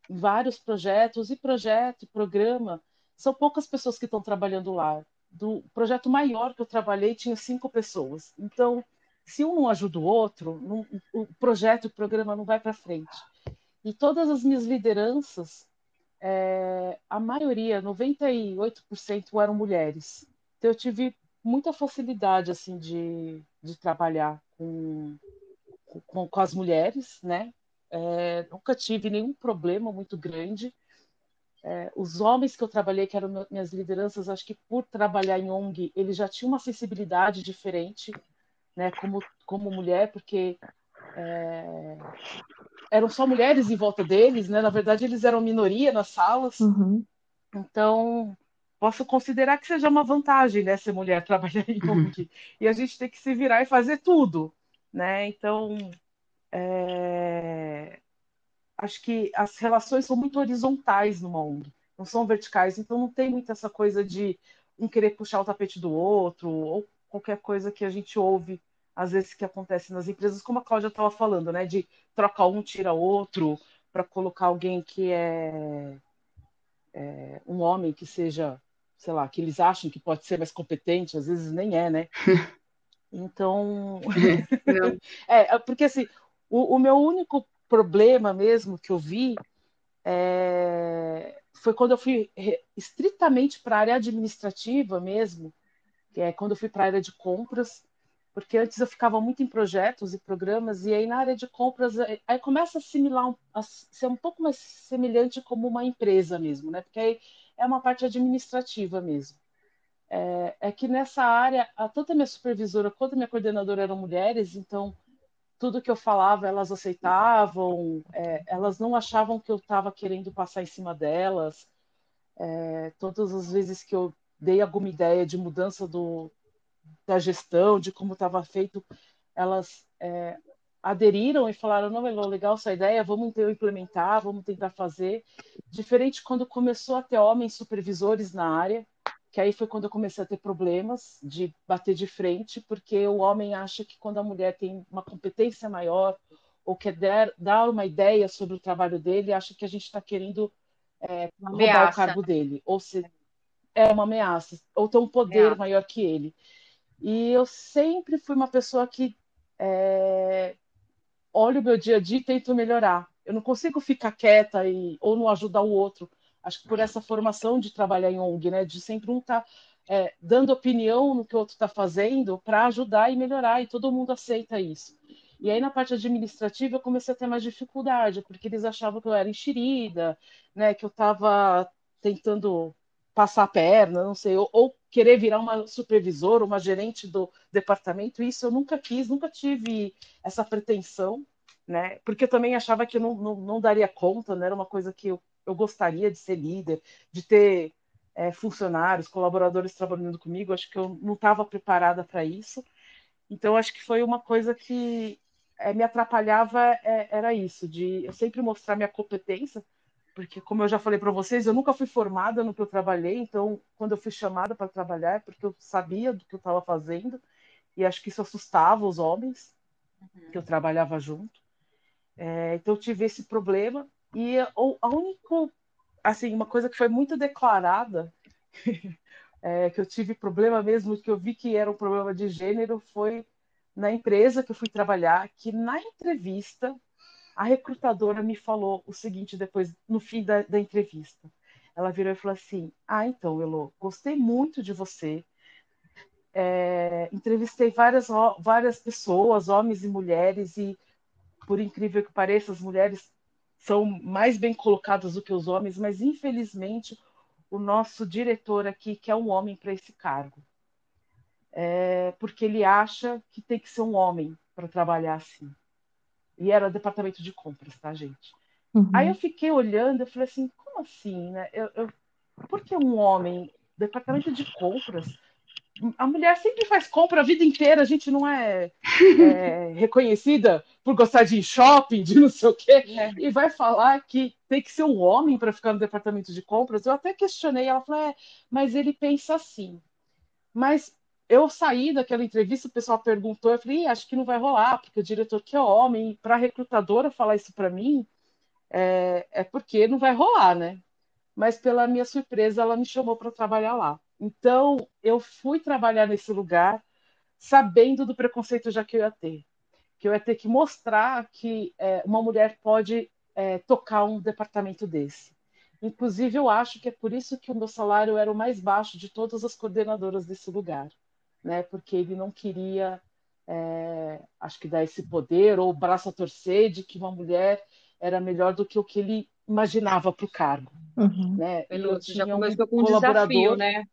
Speaker 1: vários projetos e projeto, programa, são poucas pessoas que estão trabalhando lá do projeto maior que eu trabalhei tinha cinco pessoas. Então, se um não ajuda o outro, não, o projeto, o programa não vai para frente. E todas as minhas lideranças, é, a maioria, 98% eram mulheres. Então, eu tive muita facilidade assim de, de trabalhar com, com, com as mulheres, né? É, nunca tive nenhum problema muito grande. É, os homens que eu trabalhei, que eram minhas lideranças, acho que por trabalhar em ONG, eles já tinham uma sensibilidade diferente, né, como, como mulher, porque é, eram só mulheres em volta deles, né? Na verdade, eles eram minoria nas salas.
Speaker 3: Uhum.
Speaker 1: Então, posso considerar que seja uma vantagem, né, ser mulher trabalhar em ONG. e a gente tem que se virar e fazer tudo, né? Então, é... acho que as relações são muito horizontais numa ONG, não são verticais, então não tem muito essa coisa de um querer puxar o tapete do outro, ou qualquer coisa que a gente ouve, às vezes, que acontece nas empresas, como a Cláudia estava falando, né? De trocar um, tira outro, para colocar alguém que é, é, um homem que seja, sei lá, que eles acham que pode ser mais competente, às vezes nem é, né? Então, é, porque assim, o, o, meu único problema mesmo que eu vi é, foi quando eu fui estritamente para a área administrativa mesmo, que é quando eu fui para a área de compras, porque antes eu ficava muito em projetos e programas, e aí na área de compras, aí começa a assimilar, a ser um pouco mais semelhante como uma empresa mesmo, né? Porque aí é uma parte administrativa mesmo. É, é que nessa área, tanto a minha supervisora quanto a minha coordenadora eram mulheres, então tudo que eu falava elas aceitavam, é, elas não achavam que eu estava querendo passar em cima delas. É, todas as vezes que eu dei alguma ideia de mudança do, da gestão, de como estava feito, elas é, aderiram e falaram: não, é legal essa ideia, vamos então implementar, vamos tentar fazer. Diferente quando começou a ter homens supervisores na área, que aí foi quando eu comecei a ter problemas de bater de frente, porque o homem acha que quando a mulher tem uma competência maior ou quer dar, dar uma ideia sobre o trabalho dele, acha que a gente está querendo é, roubar o cargo dele, ou se é uma ameaça, ou ter um poder ameaça. maior que ele. E eu sempre fui uma pessoa que é, olho o meu dia a dia e tento melhorar. Eu não consigo ficar quieta e, ou não ajudar o outro. Acho que por essa formação de trabalhar em ONG, né, de sempre um estar tá, é, dando opinião no que o outro está fazendo para ajudar e melhorar, e todo mundo aceita isso. E aí, na parte administrativa, eu comecei a ter mais dificuldade, porque eles achavam que eu era enxerida, né, que eu estava tentando passar a perna, não sei, ou, ou, querer virar uma supervisora, uma gerente do departamento, isso eu nunca quis, nunca tive essa pretensão, né? Porque eu também achava que eu não, não, não daria conta, né? Era uma coisa que eu, eu gostaria de ser líder, de ter é, funcionários, colaboradores trabalhando comigo, acho que eu não estava preparada para isso. Então, acho que foi uma coisa que é, me atrapalhava, é, era isso, de eu sempre mostrar minha competência, porque como eu já falei para vocês, eu nunca fui formada no que eu trabalhei, então quando eu fui chamada para trabalhar é porque eu sabia do que eu estava fazendo e acho que isso assustava os homens uhum. que eu trabalhava junto. É, então eu tive esse problema e a, a única assim uma coisa que foi muito declarada é, que eu tive problema mesmo que eu vi que era um problema de gênero foi na empresa que eu fui trabalhar que na entrevista a recrutadora me falou o seguinte depois, no fim da, da entrevista. Ela virou e falou assim: Ah, então, Elo, gostei muito de você. É, entrevistei várias, várias pessoas, homens e mulheres, e por incrível que pareça, as mulheres são mais bem colocadas do que os homens, mas infelizmente o nosso diretor aqui quer um homem para esse cargo. É, porque ele acha que tem que ser um homem para trabalhar assim. E era departamento de compras, tá, gente? Uhum. Aí eu fiquei olhando, eu falei assim, como assim, né? Eu, eu, por que um homem, departamento de compras? A mulher sempre faz compra a vida inteira, a gente não é, é reconhecida por gostar de shopping, de não sei o quê, é. e vai falar que tem que ser um homem para ficar no departamento de compras. Eu até questionei, ela falou, é, mas ele pensa assim. Mas eu saí daquela entrevista, o pessoal perguntou, eu falei, acho que não vai rolar, porque o diretor que é homem, para a recrutadora falar isso para mim, é, é, porque não vai rolar, né? Mas pela minha surpresa, ela me chamou para trabalhar lá. Então, eu fui trabalhar nesse lugar sabendo do preconceito já que eu ia ter. Que eu ia ter que mostrar que é, uma mulher pode é, tocar um departamento desse. Inclusive, eu acho que é por isso que o meu salário era o mais baixo de todas as coordenadoras desse lugar né? Porque ele não queria, é, acho que dar esse poder ou o braço a torcer de que uma mulher era melhor do que o que ele imaginava para o cargo, uhum. né?
Speaker 2: Ele já começou um com um desafio, né?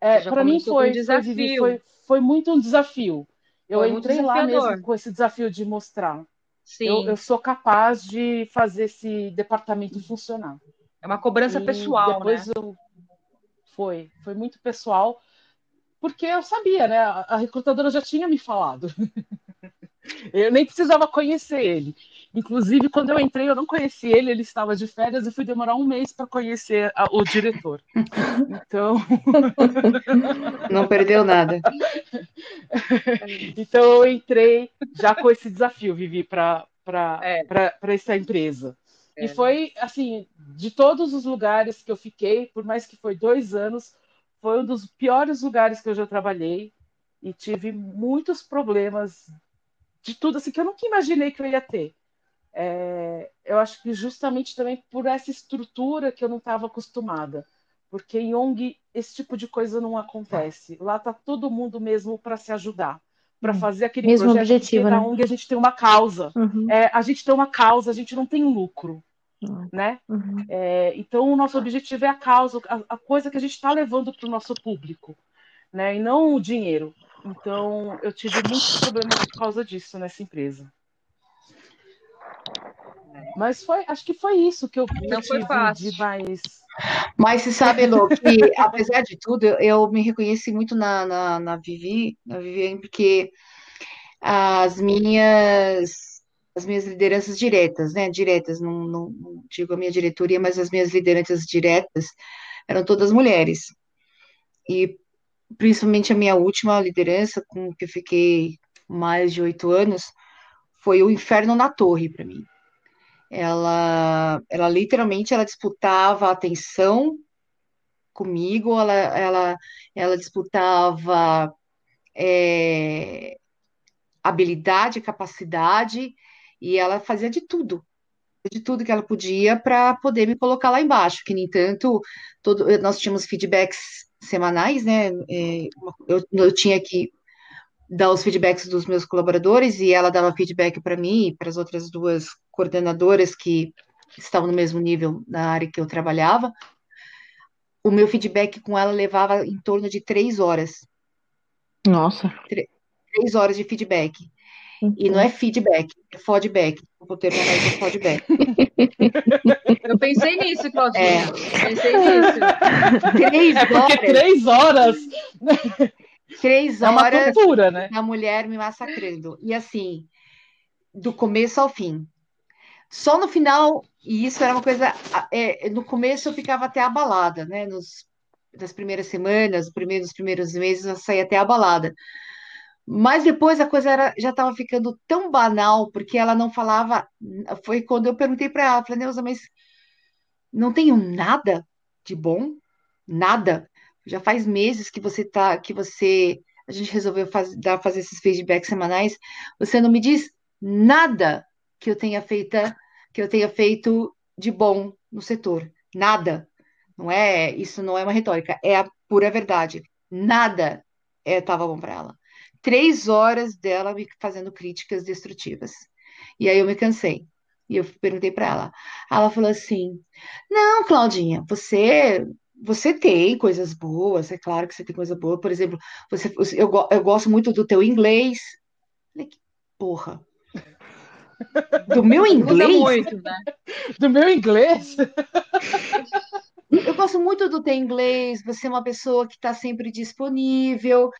Speaker 1: É, para mim foi, foi, foi, foi, muito um desafio. Eu entrei lá mesmo com esse desafio de mostrar. Sim. Eu, eu sou capaz de fazer esse departamento funcionar.
Speaker 2: É uma cobrança e pessoal,
Speaker 1: depois
Speaker 2: né?
Speaker 1: Eu, foi. Foi muito pessoal, porque eu sabia, né? A recrutadora já tinha me falado. Eu nem precisava conhecer ele. Inclusive, quando eu entrei, eu não conheci ele, ele estava de férias e fui demorar um mês para conhecer a, o diretor. Então.
Speaker 5: Não perdeu nada.
Speaker 1: Então, eu entrei já com esse desafio, Vivi, para é. essa empresa. É. E foi, assim, de todos os lugares que eu fiquei, por mais que foi dois anos, foi um dos piores lugares que eu já trabalhei e tive muitos problemas de tudo assim que eu nunca imaginei que eu ia ter. É, eu acho que justamente também por essa estrutura que eu não estava acostumada, porque em ONG esse tipo de coisa não acontece. Lá tá todo mundo mesmo para se ajudar, para uhum. fazer aquele
Speaker 3: mesmo projeto. Objetivo,
Speaker 1: né?
Speaker 3: Na
Speaker 1: ONG a gente tem uma causa, uhum. é, a gente tem uma causa, a gente não tem lucro. Uhum. Né? Uhum. É, então o nosso objetivo é a causa, a, a coisa que a gente está levando para o nosso público, né? E não o dinheiro. Então, eu tive muitos problemas por causa disso nessa empresa. Mas foi, acho que foi isso que eu,
Speaker 5: Não foi fácil.
Speaker 1: de mais.
Speaker 5: Mas você sabe, Lô, que apesar de tudo, eu me reconheci muito na, na, na Vivi, na Viviane, porque as minhas as minhas lideranças diretas, né? Diretas, não, não, não digo a minha diretoria, mas as minhas lideranças diretas eram todas mulheres. E principalmente a minha última liderança, com que eu fiquei mais de oito anos, foi o inferno na torre para mim. Ela, ela literalmente ela disputava atenção comigo, ela, ela, ela disputava é, habilidade, capacidade, e ela fazia de tudo, de tudo que ela podia para poder me colocar lá embaixo. Que, no entanto, todo, nós tínhamos feedbacks semanais, né? É, eu, eu tinha que dar os feedbacks dos meus colaboradores e ela dava feedback para mim e para as outras duas coordenadoras que estavam no mesmo nível na área que eu trabalhava. O meu feedback com ela levava em torno de três horas.
Speaker 3: Nossa.
Speaker 5: Três horas de feedback. E não é feedback, é feedback. Vou ter mais é feedback.
Speaker 2: Eu pensei nisso, Claudinha.
Speaker 5: É.
Speaker 2: Pensei nisso.
Speaker 1: Três é porque horas. três horas.
Speaker 5: Três horas.
Speaker 1: É uma tortura, né?
Speaker 5: A mulher me massacrando. E assim, do começo ao fim. Só no final, e isso era uma coisa. É, no começo eu ficava até abalada, né? Nos, nas primeiras semanas, primeiros, nos primeiros meses, eu saía até abalada. Mas depois a coisa era, já estava ficando tão banal, porque ela não falava. Foi quando eu perguntei para ela, falei, Neuza, mas não tenho nada de bom? Nada. Já faz meses que você tá, que você. A gente resolveu faz, dar, fazer esses feedbacks semanais. Você não me diz nada que eu tenha feita, que eu tenha feito de bom no setor. Nada. Não é, isso não é uma retórica, é a pura verdade. Nada estava é, bom para ela três horas dela me fazendo críticas destrutivas. E aí eu me cansei. E eu perguntei para ela. Ela falou assim: Não, Claudinha, você você tem coisas boas, é claro que você tem coisa boa. Por exemplo, você, eu, eu gosto muito do teu inglês. falei, que porra. Do meu inglês?
Speaker 2: muito, né?
Speaker 1: Do meu inglês?
Speaker 5: Eu gosto muito do teu inglês, você é uma pessoa que está sempre disponível.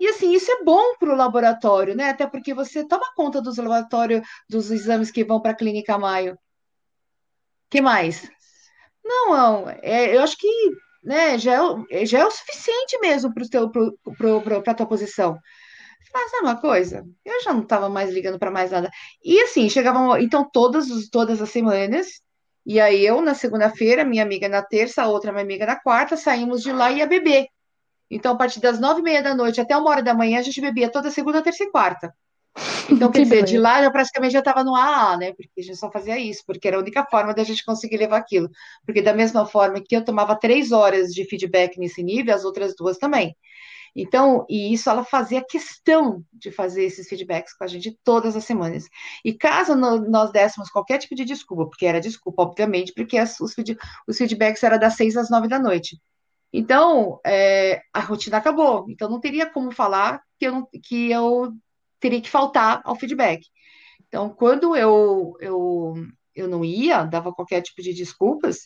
Speaker 5: E assim, isso é bom para o laboratório, né? Até porque você toma conta dos laboratórios, dos exames que vão para a clínica Maio. que mais? Não, não é, eu acho que né, já, é, já é o suficiente mesmo para a tua posição. Mas é uma coisa, eu já não estava mais ligando para mais nada. E assim, chegavam, então, todas, todas as semanas, e aí eu na segunda-feira, minha amiga na terça, outra minha amiga na quarta, saímos de lá e ia beber. Então, a partir das nove e meia da noite até uma hora da manhã, a gente bebia toda segunda, terça e quarta. Então, quer dizer, de lá eu praticamente já estava no AA, né? Porque a gente só fazia isso, porque era a única forma da gente conseguir levar aquilo. Porque da mesma forma que eu tomava três horas de feedback nesse nível, as outras duas também. Então, e isso ela fazia questão de fazer esses feedbacks com a gente todas as semanas. E caso nós dessemos qualquer tipo de desculpa, porque era desculpa, obviamente, porque as, os, os feedbacks eram das seis às nove da noite. Então, é, a rotina acabou. Então, não teria como falar que eu, que eu teria que faltar ao feedback. Então, quando eu, eu, eu não ia, dava qualquer tipo de desculpas,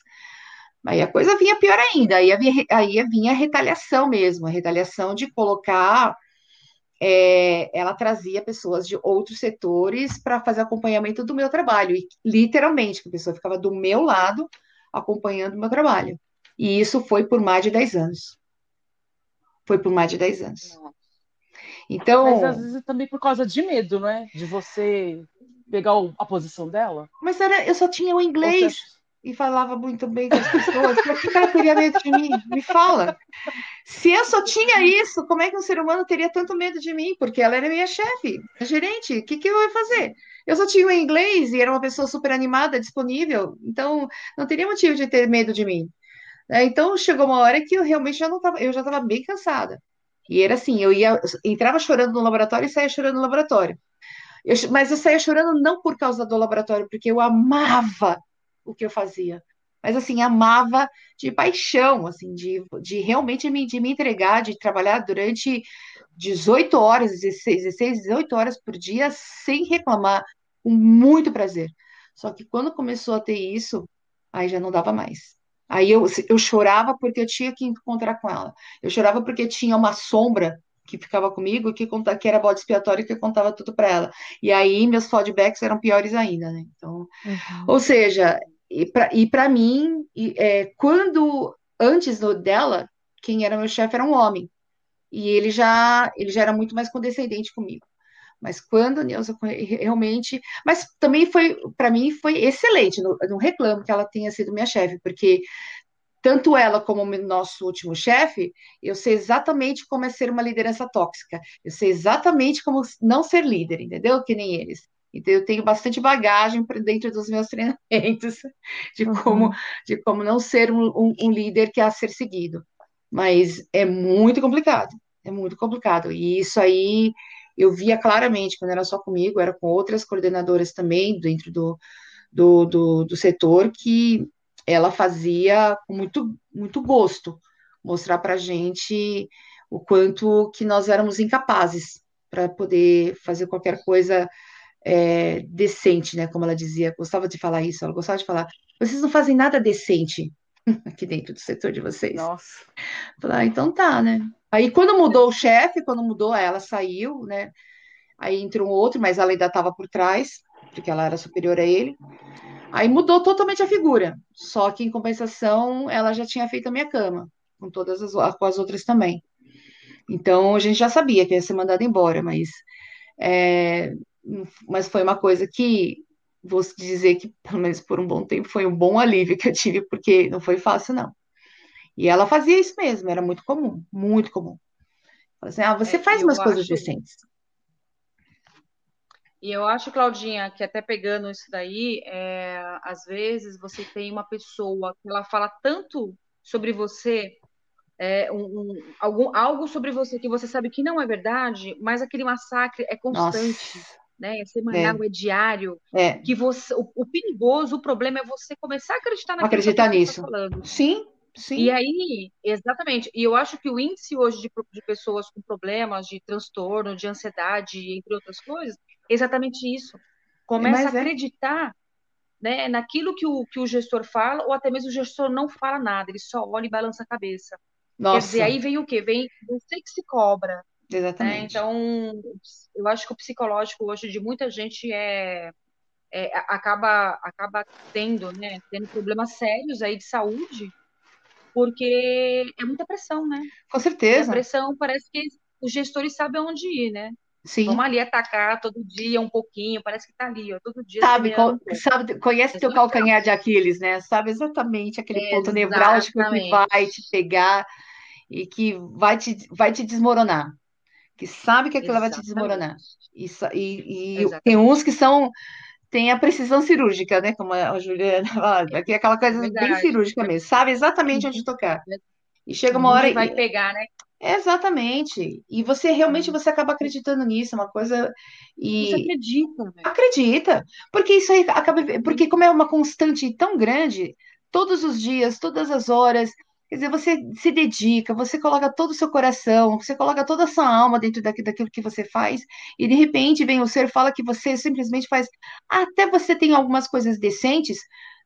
Speaker 5: Aí a coisa vinha pior ainda, aí havia, aí vinha a retaliação mesmo, a retaliação de colocar. é, ela trazia pessoas de outros setores para fazer acompanhamento do meu trabalho, e literalmente, que a pessoa ficava do meu lado acompanhando o meu trabalho. E isso foi por mais de 10 anos. Foi por mais de 10 anos.
Speaker 1: Mas às
Speaker 5: Então,
Speaker 1: vezes também por causa de medo, não é? De você pegar a posição dela.
Speaker 5: mas era, eu só tinha o
Speaker 1: Ou você
Speaker 5: inglês e falava muito bem com as pessoas. Por que ela teria medo de mim? Me fala. Se eu só tinha isso, como é que um ser humano teria tanto medo de mim? Porque ela era minha chefe, gerente. O que que eu ia fazer? Eu só tinha o inglês e era uma pessoa super animada, disponível. Então, não teria motivo de ter medo de mim. né? Então, chegou uma hora que eu realmente já não tava, eu já estava bem cansada. E era assim, eu ia, entrava chorando no laboratório e saía chorando no laboratório. Eu mas eu saía chorando não por causa do laboratório, porque eu amava o que eu fazia. Mas assim, amava de paixão, assim, de, de realmente me, de me entregar, de trabalhar durante 18 horas, 16, 16, 18 horas por dia, sem reclamar, com muito prazer. Só que quando começou a ter isso, aí já não dava mais. Aí eu, eu chorava porque eu tinha que encontrar com ela. Eu chorava porque tinha uma sombra que ficava comigo, que, conta, que era bode expiatório, que eu contava tudo para ela. E aí meus feedbacks eram piores ainda, né? Então,
Speaker 3: Uhum.
Speaker 5: ou seja, e para e para mim, e, é, quando antes do- dela, quem era meu chefe era um homem. E ele já ele já era muito mais condescendente comigo. Mas quando a Neuza realmente, mas também foi para mim foi excelente. Não, não reclamo que ela tenha sido minha chefe, porque tanto ela como o nosso último chefe, eu sei exatamente como é ser uma liderança tóxica. Eu sei exatamente como não ser líder, entendeu? Que nem eles. Então eu tenho bastante bagagem para dentro dos meus treinamentos de como
Speaker 3: Uhum.
Speaker 5: de como não ser um, um- um líder que é a ser seguido. Mas é muito complicado, é muito complicado. E isso aí eu via claramente quando era só comigo, era com outras coordenadoras também dentro do, do, do, do setor que ela fazia com muito, muito gosto mostrar para a gente o quanto que nós éramos incapazes para poder fazer qualquer coisa é, decente, né? Como ela dizia, gostava de falar isso, ela gostava de falar, vocês não fazem nada decente aqui dentro do setor de vocês.
Speaker 1: Nossa.
Speaker 5: Falei, ah, então tá, né? Aí quando mudou o chefe, quando mudou, ela saiu, né? Aí entrou um outro, mas ela ainda estava por trás, porque ela era superior a ele. Aí mudou totalmente a figura. Só que em compensação, ela já tinha feito a minha cama, com todas as, com as outras também. Então a gente já sabia que ia ser mandada embora, mas é, mas foi uma coisa que vou dizer que, pelo menos por um bom tempo, foi um bom alívio que eu tive, porque não foi fácil, não. E ela fazia isso mesmo, era muito comum, muito comum. Fala assim, ah, você
Speaker 2: É,
Speaker 5: faz umas coisas
Speaker 2: acho-
Speaker 5: decentes.
Speaker 2: E eu acho, Claudinha, que até pegando isso daí, é, às vezes você tem uma pessoa que ela fala tanto sobre você, é, um- um- algum, algo sobre você que você sabe que não é verdade, mas aquele massacre é
Speaker 5: Nossa,
Speaker 2: constante, né? É semanal, é, diário,
Speaker 5: é,
Speaker 2: que você, o, o perigoso, o problema é você começar a acreditar naquilo que a
Speaker 5: acreditar
Speaker 2: pessoa
Speaker 5: nisso.
Speaker 2: está falando.
Speaker 5: Sim, sim.
Speaker 2: E aí, exatamente, e eu acho que o índice hoje de, de pessoas com problemas de transtorno, de ansiedade, entre outras coisas, é exatamente isso. Começa
Speaker 5: Mas
Speaker 2: a
Speaker 5: é.
Speaker 2: acreditar, né, naquilo que o, que o gestor fala, ou até mesmo o gestor não fala nada, ele só olha e balança a cabeça. Quer dizer,
Speaker 5: Nossa,
Speaker 2: aí vem o quê? Vem você que se cobra, né?
Speaker 5: exatamente.
Speaker 2: Então, eu acho que o psicológico hoje de muita gente é, é, acaba, acaba tendo, né, tendo problemas sérios aí de saúde, porque é muita pressão, né?
Speaker 5: Com
Speaker 2: E a
Speaker 5: certeza.
Speaker 2: pressão parece que os gestores sabem onde ir, né?
Speaker 5: Sim.
Speaker 2: Vamos ali atacar todo dia um pouquinho, parece que tá ali, ó, todo dia
Speaker 5: Sabe, co- sabe, conhece
Speaker 2: É
Speaker 5: teu calcanhar de Aquiles, né? Sabe exatamente aquele ponto nevrálgico que
Speaker 2: Exatamente.
Speaker 5: vai te pegar e que vai te, vai te desmoronar. Que sabe que aquilo vai te desmoronar.
Speaker 2: Exatamente.
Speaker 5: E, e- e
Speaker 2: Exatamente.
Speaker 5: tem uns que são, tem a precisão cirúrgica, né? Como a Juliana fala, que é aquela coisa bem
Speaker 2: Verdade.
Speaker 5: cirúrgica mesmo. Sabe exatamente onde tocar. E chega uma
Speaker 2: Onde
Speaker 5: hora
Speaker 2: vai
Speaker 5: e,
Speaker 2: pegar, né?
Speaker 5: exatamente. E você realmente você acaba acreditando nisso, é uma coisa
Speaker 2: Você
Speaker 5: e
Speaker 2: acredita, velho.
Speaker 5: Acredita, porque isso aí acaba, porque como é uma constante tão grande, todos os dias, todas as horas, quer dizer, você se dedica, você coloca todo o seu coração, você coloca toda a sua alma dentro daqui- daquilo que você faz, e de repente vem o ser fala que você simplesmente faz, até você tem algumas coisas decentes,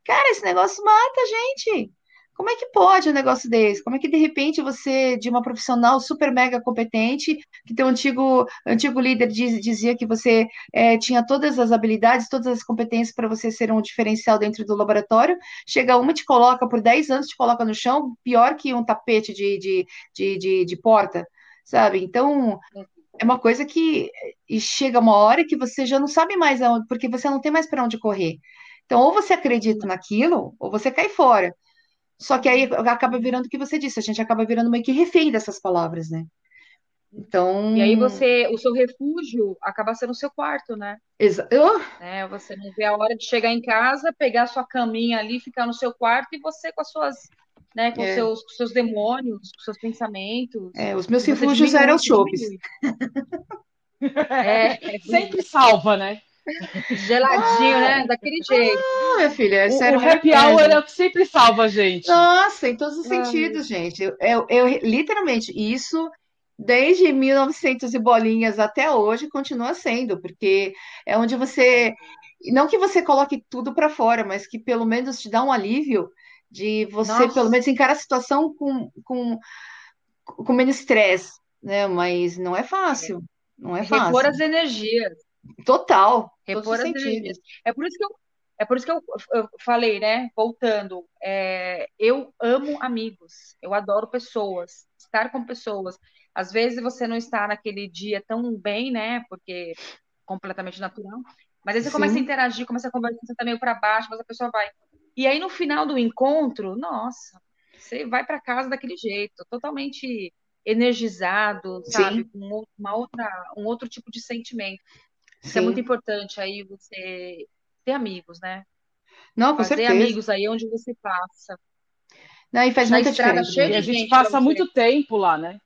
Speaker 5: cara, esse negócio mata a gente, Como é que pode um negócio desse? Como é que de repente você, de uma profissional super mega competente, que teu antigo, antigo líder diz- dizia que você é, tinha todas as habilidades, todas as competências para você ser um diferencial dentro do laboratório, chega uma te coloca por 10 anos, te coloca no chão, pior que um tapete de, de, de, de, de porta, sabe? Então, é uma coisa que chega uma hora que você já não sabe mais aonde, porque você não tem mais para onde correr. Então, ou você acredita naquilo, ou você cai fora. Só que aí acaba virando o que você disse, a gente acaba virando meio que refém dessas palavras, né? Então,
Speaker 2: E aí você, o seu refúgio acaba sendo o seu quarto, né?
Speaker 5: exa- eu-
Speaker 2: Né? Você não vê a hora de chegar em casa, pegar a sua caminha ali, ficar no seu quarto e você com as suas, né, com
Speaker 5: É.
Speaker 2: seus, com seus demônios, com seus pensamentos.
Speaker 5: é, os meus refúgios eram os chopes.
Speaker 2: É, é
Speaker 1: Sempre salva, né?
Speaker 2: geladinho, né? Daquele jeito.
Speaker 5: Não, minha filha,
Speaker 1: O,
Speaker 5: é sério,
Speaker 1: o happy
Speaker 5: mesmo.
Speaker 1: hour é o que sempre salva a gente.
Speaker 5: Nossa, em todos os
Speaker 2: Ai.
Speaker 5: sentidos, gente. Eu, eu, eu, literalmente, isso desde 1900 e bolinhas até hoje continua sendo, porque é onde você, não que você coloque tudo para fora, mas que pelo menos te dá um alívio de você,
Speaker 2: Nossa.
Speaker 5: pelo menos, encarar a situação com, com, com menos estresse, né? Mas não é fácil, não é
Speaker 2: Repor
Speaker 5: fácil.
Speaker 2: as energias.
Speaker 5: Total,
Speaker 2: Repor as energias. É por isso que eu, é por isso que eu, eu falei, né? Voltando, é, eu amo amigos, eu adoro pessoas, estar com pessoas. Às vezes você não está naquele dia tão bem, né? Porque é completamente natural. Mas aí você começa a
Speaker 5: Sim.
Speaker 2: interagir, começa a conversar, você tá meio para baixo, mas a pessoa vai. E aí no final do encontro, nossa, você vai para casa daquele jeito, totalmente energizado, sabe?
Speaker 5: Sim.
Speaker 2: Com uma outra, um outro tipo de sentimento. Isso é
Speaker 5: Sim.
Speaker 2: muito importante aí você ter amigos, né?
Speaker 5: Não, com
Speaker 2: Fazer
Speaker 5: certeza.
Speaker 2: amigos aí onde você passa.
Speaker 5: Não, e faz
Speaker 2: Na
Speaker 5: muita
Speaker 2: estrada
Speaker 5: diferença
Speaker 2: cheia
Speaker 1: a gente
Speaker 2: gente
Speaker 1: passa
Speaker 2: você.
Speaker 1: muito tempo lá, né?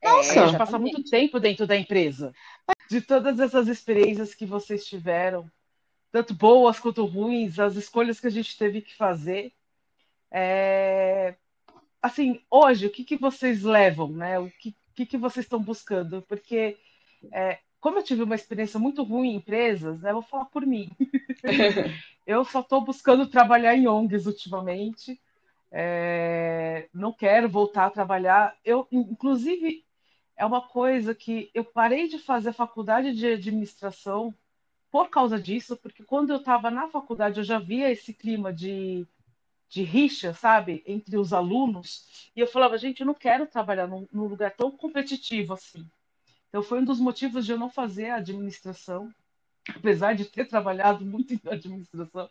Speaker 2: É,
Speaker 1: A
Speaker 5: Nossa,
Speaker 1: gente passa muito tempo dentro da empresa. De todas essas experiências que vocês tiveram, tanto boas quanto ruins, as escolhas que a gente teve que fazer, é, assim, hoje, o que que vocês levam, né? O que, que que vocês estão buscando? Porque, é, como eu tive uma experiência muito ruim em empresas, né? eu Vou falar por mim. Eu só estou buscando trabalhar em ONGs ultimamente. É, não quero voltar a trabalhar. Eu, inclusive, é uma coisa que eu parei de fazer faculdade de administração por causa disso, porque quando eu estava na faculdade eu já via esse clima de, de rixa, sabe, entre os alunos, e eu falava, gente, eu não quero trabalhar num, num lugar tão competitivo assim. Então foi um dos motivos de eu não fazer a administração, apesar de ter trabalhado muito em administração.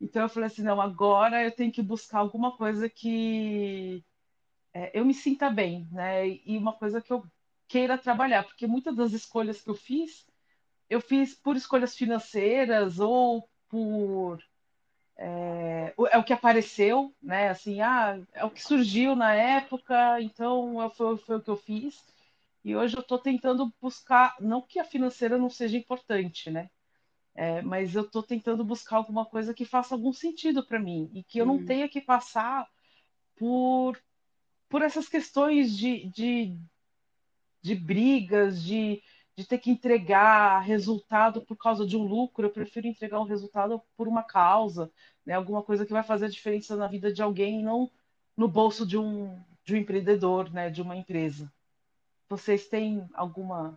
Speaker 1: Então eu falei assim, não, agora eu tenho que buscar alguma coisa que é, eu me sinta bem, né? E uma coisa que eu queira trabalhar, porque muitas das escolhas que eu fiz, eu fiz por escolhas financeiras ou por é, é o que apareceu, né? Assim, ah, é o que surgiu na época, então foi, foi o que eu fiz. E hoje eu estou tentando buscar, não que a financeira não seja importante, né? É, mas eu estou tentando buscar alguma coisa que faça algum sentido para mim e que eu não
Speaker 5: Hum.
Speaker 1: tenha que passar por, por essas questões de, de, de brigas, de, de ter que entregar resultado por causa de um lucro. Eu prefiro entregar um resultado por uma causa, né? Alguma coisa que vai fazer a diferença na vida de alguém e não no bolso de um, de um empreendedor, né? De uma empresa. Vocês têm alguma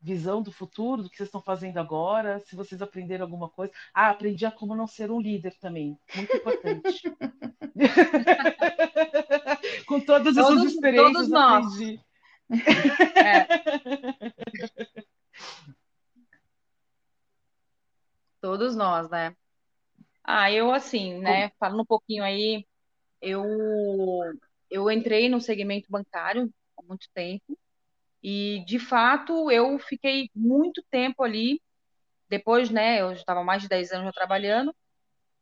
Speaker 1: visão do futuro, do que vocês estão fazendo agora? Se vocês aprenderam alguma coisa. Ah, aprendi a como não ser um líder também. Muito importante. Com todas essas
Speaker 2: Todos-
Speaker 1: experiências,
Speaker 2: todos nós.
Speaker 1: aprendi.
Speaker 2: É. Todos nós, né? Ah, eu assim, né? Falando um pouquinho aí, eu eu entrei no segmento bancário muito tempo e de fato eu fiquei muito tempo ali. Depois, né? Eu estava mais de 10 anos já trabalhando,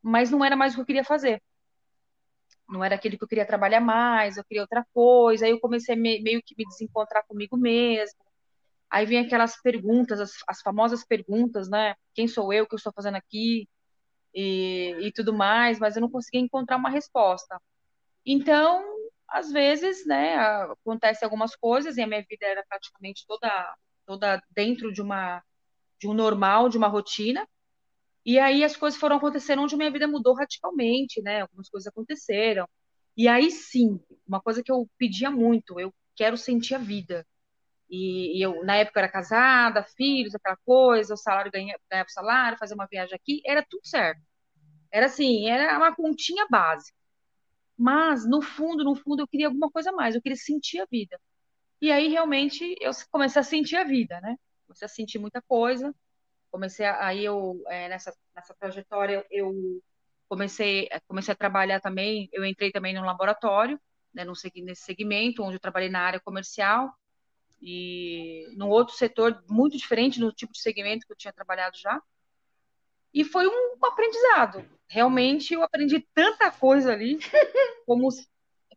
Speaker 2: mas não era mais o que eu queria fazer. Não era aquilo que eu queria trabalhar mais, eu queria outra coisa. Aí eu comecei me- meio que me desencontrar comigo mesmo. Aí vem aquelas perguntas, as, as famosas perguntas, né? Quem sou eu, o que eu estou fazendo aqui e, e tudo mais, mas eu não conseguia encontrar uma resposta. Então, às vezes, né, acontece algumas coisas e a minha vida era praticamente toda toda dentro de uma de um normal, de uma rotina. E aí as coisas foram acontecendo onde minha vida mudou radicalmente, né? Algumas coisas aconteceram. E aí sim, uma coisa que eu pedia muito, eu quero sentir a vida. E, e eu, na época, eu era casada, filhos, aquela coisa, o salário ganhava, ganhava salário, fazer uma viagem aqui, era tudo certo. Era assim, era uma continha básica. Mas, no fundo, no fundo, eu queria alguma coisa mais, eu queria sentir a vida. E aí, realmente, eu comecei a sentir a vida, né? Comecei a sentir muita coisa. Comecei a, aí eu, é, nessa, nessa trajetória, eu comecei, comecei a trabalhar também, eu entrei também no laboratório, né, nesse segmento, onde eu trabalhei na área comercial, e num outro setor muito diferente no tipo de segmento que eu tinha trabalhado já. E foi um aprendizado. Realmente eu aprendi tanta coisa ali, como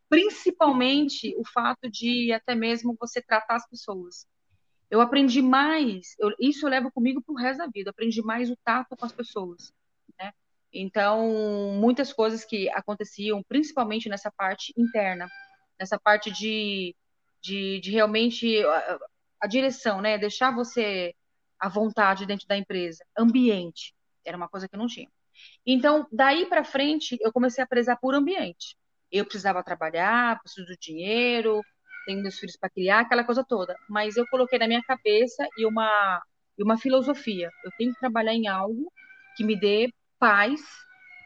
Speaker 2: principalmente o fato de até mesmo você tratar as pessoas. Eu aprendi mais, eu, isso eu levo comigo para o resto da vida. Aprendi mais o tato com as pessoas, né? Então, muitas coisas que aconteciam, principalmente nessa parte interna, nessa parte de de, de realmente a, a, direção, né? Deixar você à vontade dentro da empresa, ambiente, era uma coisa que não tinha. Então, daí para frente, eu comecei a prezar por ambiente. Eu precisava trabalhar, preciso do dinheiro, tenho meus filhos para criar, aquela coisa toda. Mas eu coloquei na minha cabeça e uma, e uma filosofia. Eu tenho que trabalhar em algo que me dê paz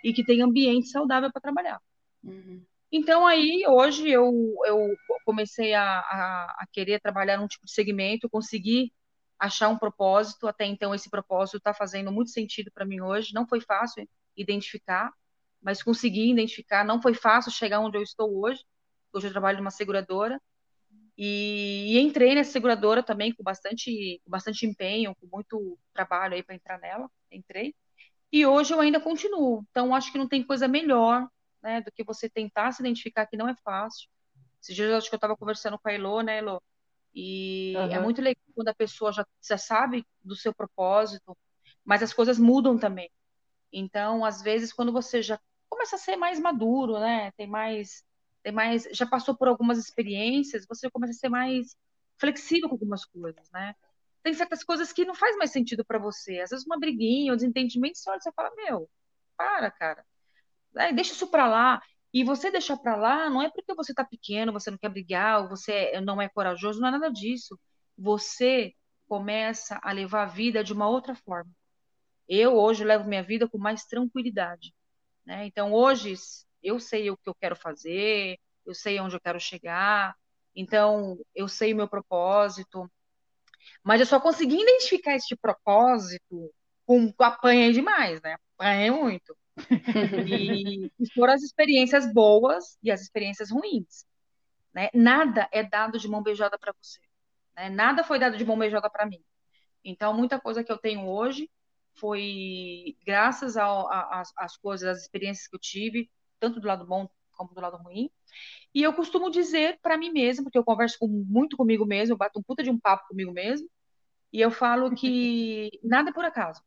Speaker 2: e que tenha ambiente saudável para trabalhar. Uhum. Então, aí, hoje, eu, eu comecei a, a, a, querer trabalhar num tipo de segmento, consegui achar um propósito. Até então, esse propósito está fazendo muito sentido para mim hoje. Não foi fácil identificar, mas consegui identificar. Não foi fácil chegar onde eu estou hoje. Hoje eu trabalho numa seguradora. E, e entrei nessa seguradora também com bastante, com bastante empenho, com muito trabalho aí para entrar nela. Entrei. E hoje eu ainda continuo. Então, acho que não tem coisa melhor né, do que você tentar se identificar que não é fácil. Esses dias acho que eu estava conversando com a Elo, né, Elo? E uhum. é muito legal quando a pessoa já, já sabe do seu propósito, mas as coisas mudam também. Então, às vezes, quando você já começa a ser mais maduro, né, tem mais, tem mais, já passou por algumas experiências, você começa a ser mais flexível com algumas coisas, né? Tem certas coisas que não faz mais sentido para você. Às vezes uma briguinha, um desentendimento, você olha e você fala, meu, para, cara deixa isso para lá. E você deixar para lá não é porque você está pequeno, você não quer brigar, ou você não é corajoso, não é nada disso. Você começa a levar a vida de uma outra forma. Eu hoje levo minha vida com mais tranquilidade. Né? Então hoje eu sei o que eu quero fazer, eu sei onde eu quero chegar, então eu sei o meu propósito. Mas eu só consegui identificar este propósito com apanhei demais, né? Apanhei muito. E, e foram as experiências boas e as experiências ruins. Né? Nada é dado de mão beijada para você. Né? Nada foi dado de mão beijada para mim. Então, muita coisa que eu tenho hoje foi graças às coisas, às experiências que eu tive, tanto do lado bom como do lado ruim. E eu costumo dizer para mim mesma, porque eu converso com, muito comigo mesmo, eu bato um puta de um papo comigo mesmo, e eu falo que nada é por acaso.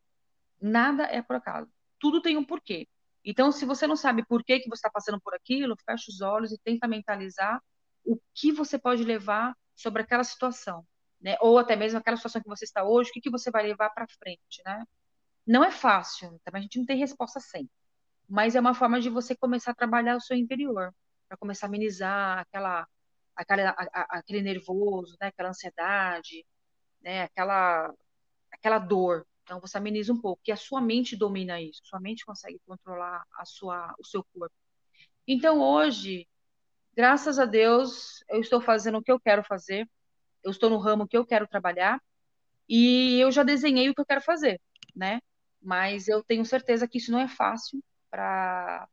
Speaker 2: Nada é por acaso tudo tem um porquê. Então, se você não sabe por que, que você está passando por aquilo, fecha os olhos e tenta mentalizar o que você pode levar sobre aquela situação, né? Ou até mesmo aquela situação que você está hoje, o que, que você vai levar para frente, né? Não é fácil, também a gente não tem resposta sempre, mas é uma forma de você começar a trabalhar o seu interior, para começar a amenizar aquela, aquela, a, a, aquele nervoso, né? Aquela ansiedade, né? Aquela, aquela dor, então você ameniza um pouco, que a sua mente domina isso, sua mente consegue controlar a sua, o seu corpo. Então hoje, graças a Deus, eu estou fazendo o que eu quero fazer, eu estou no ramo que eu quero trabalhar e eu já desenhei o que eu quero fazer, né? Mas eu tenho certeza que isso não é fácil para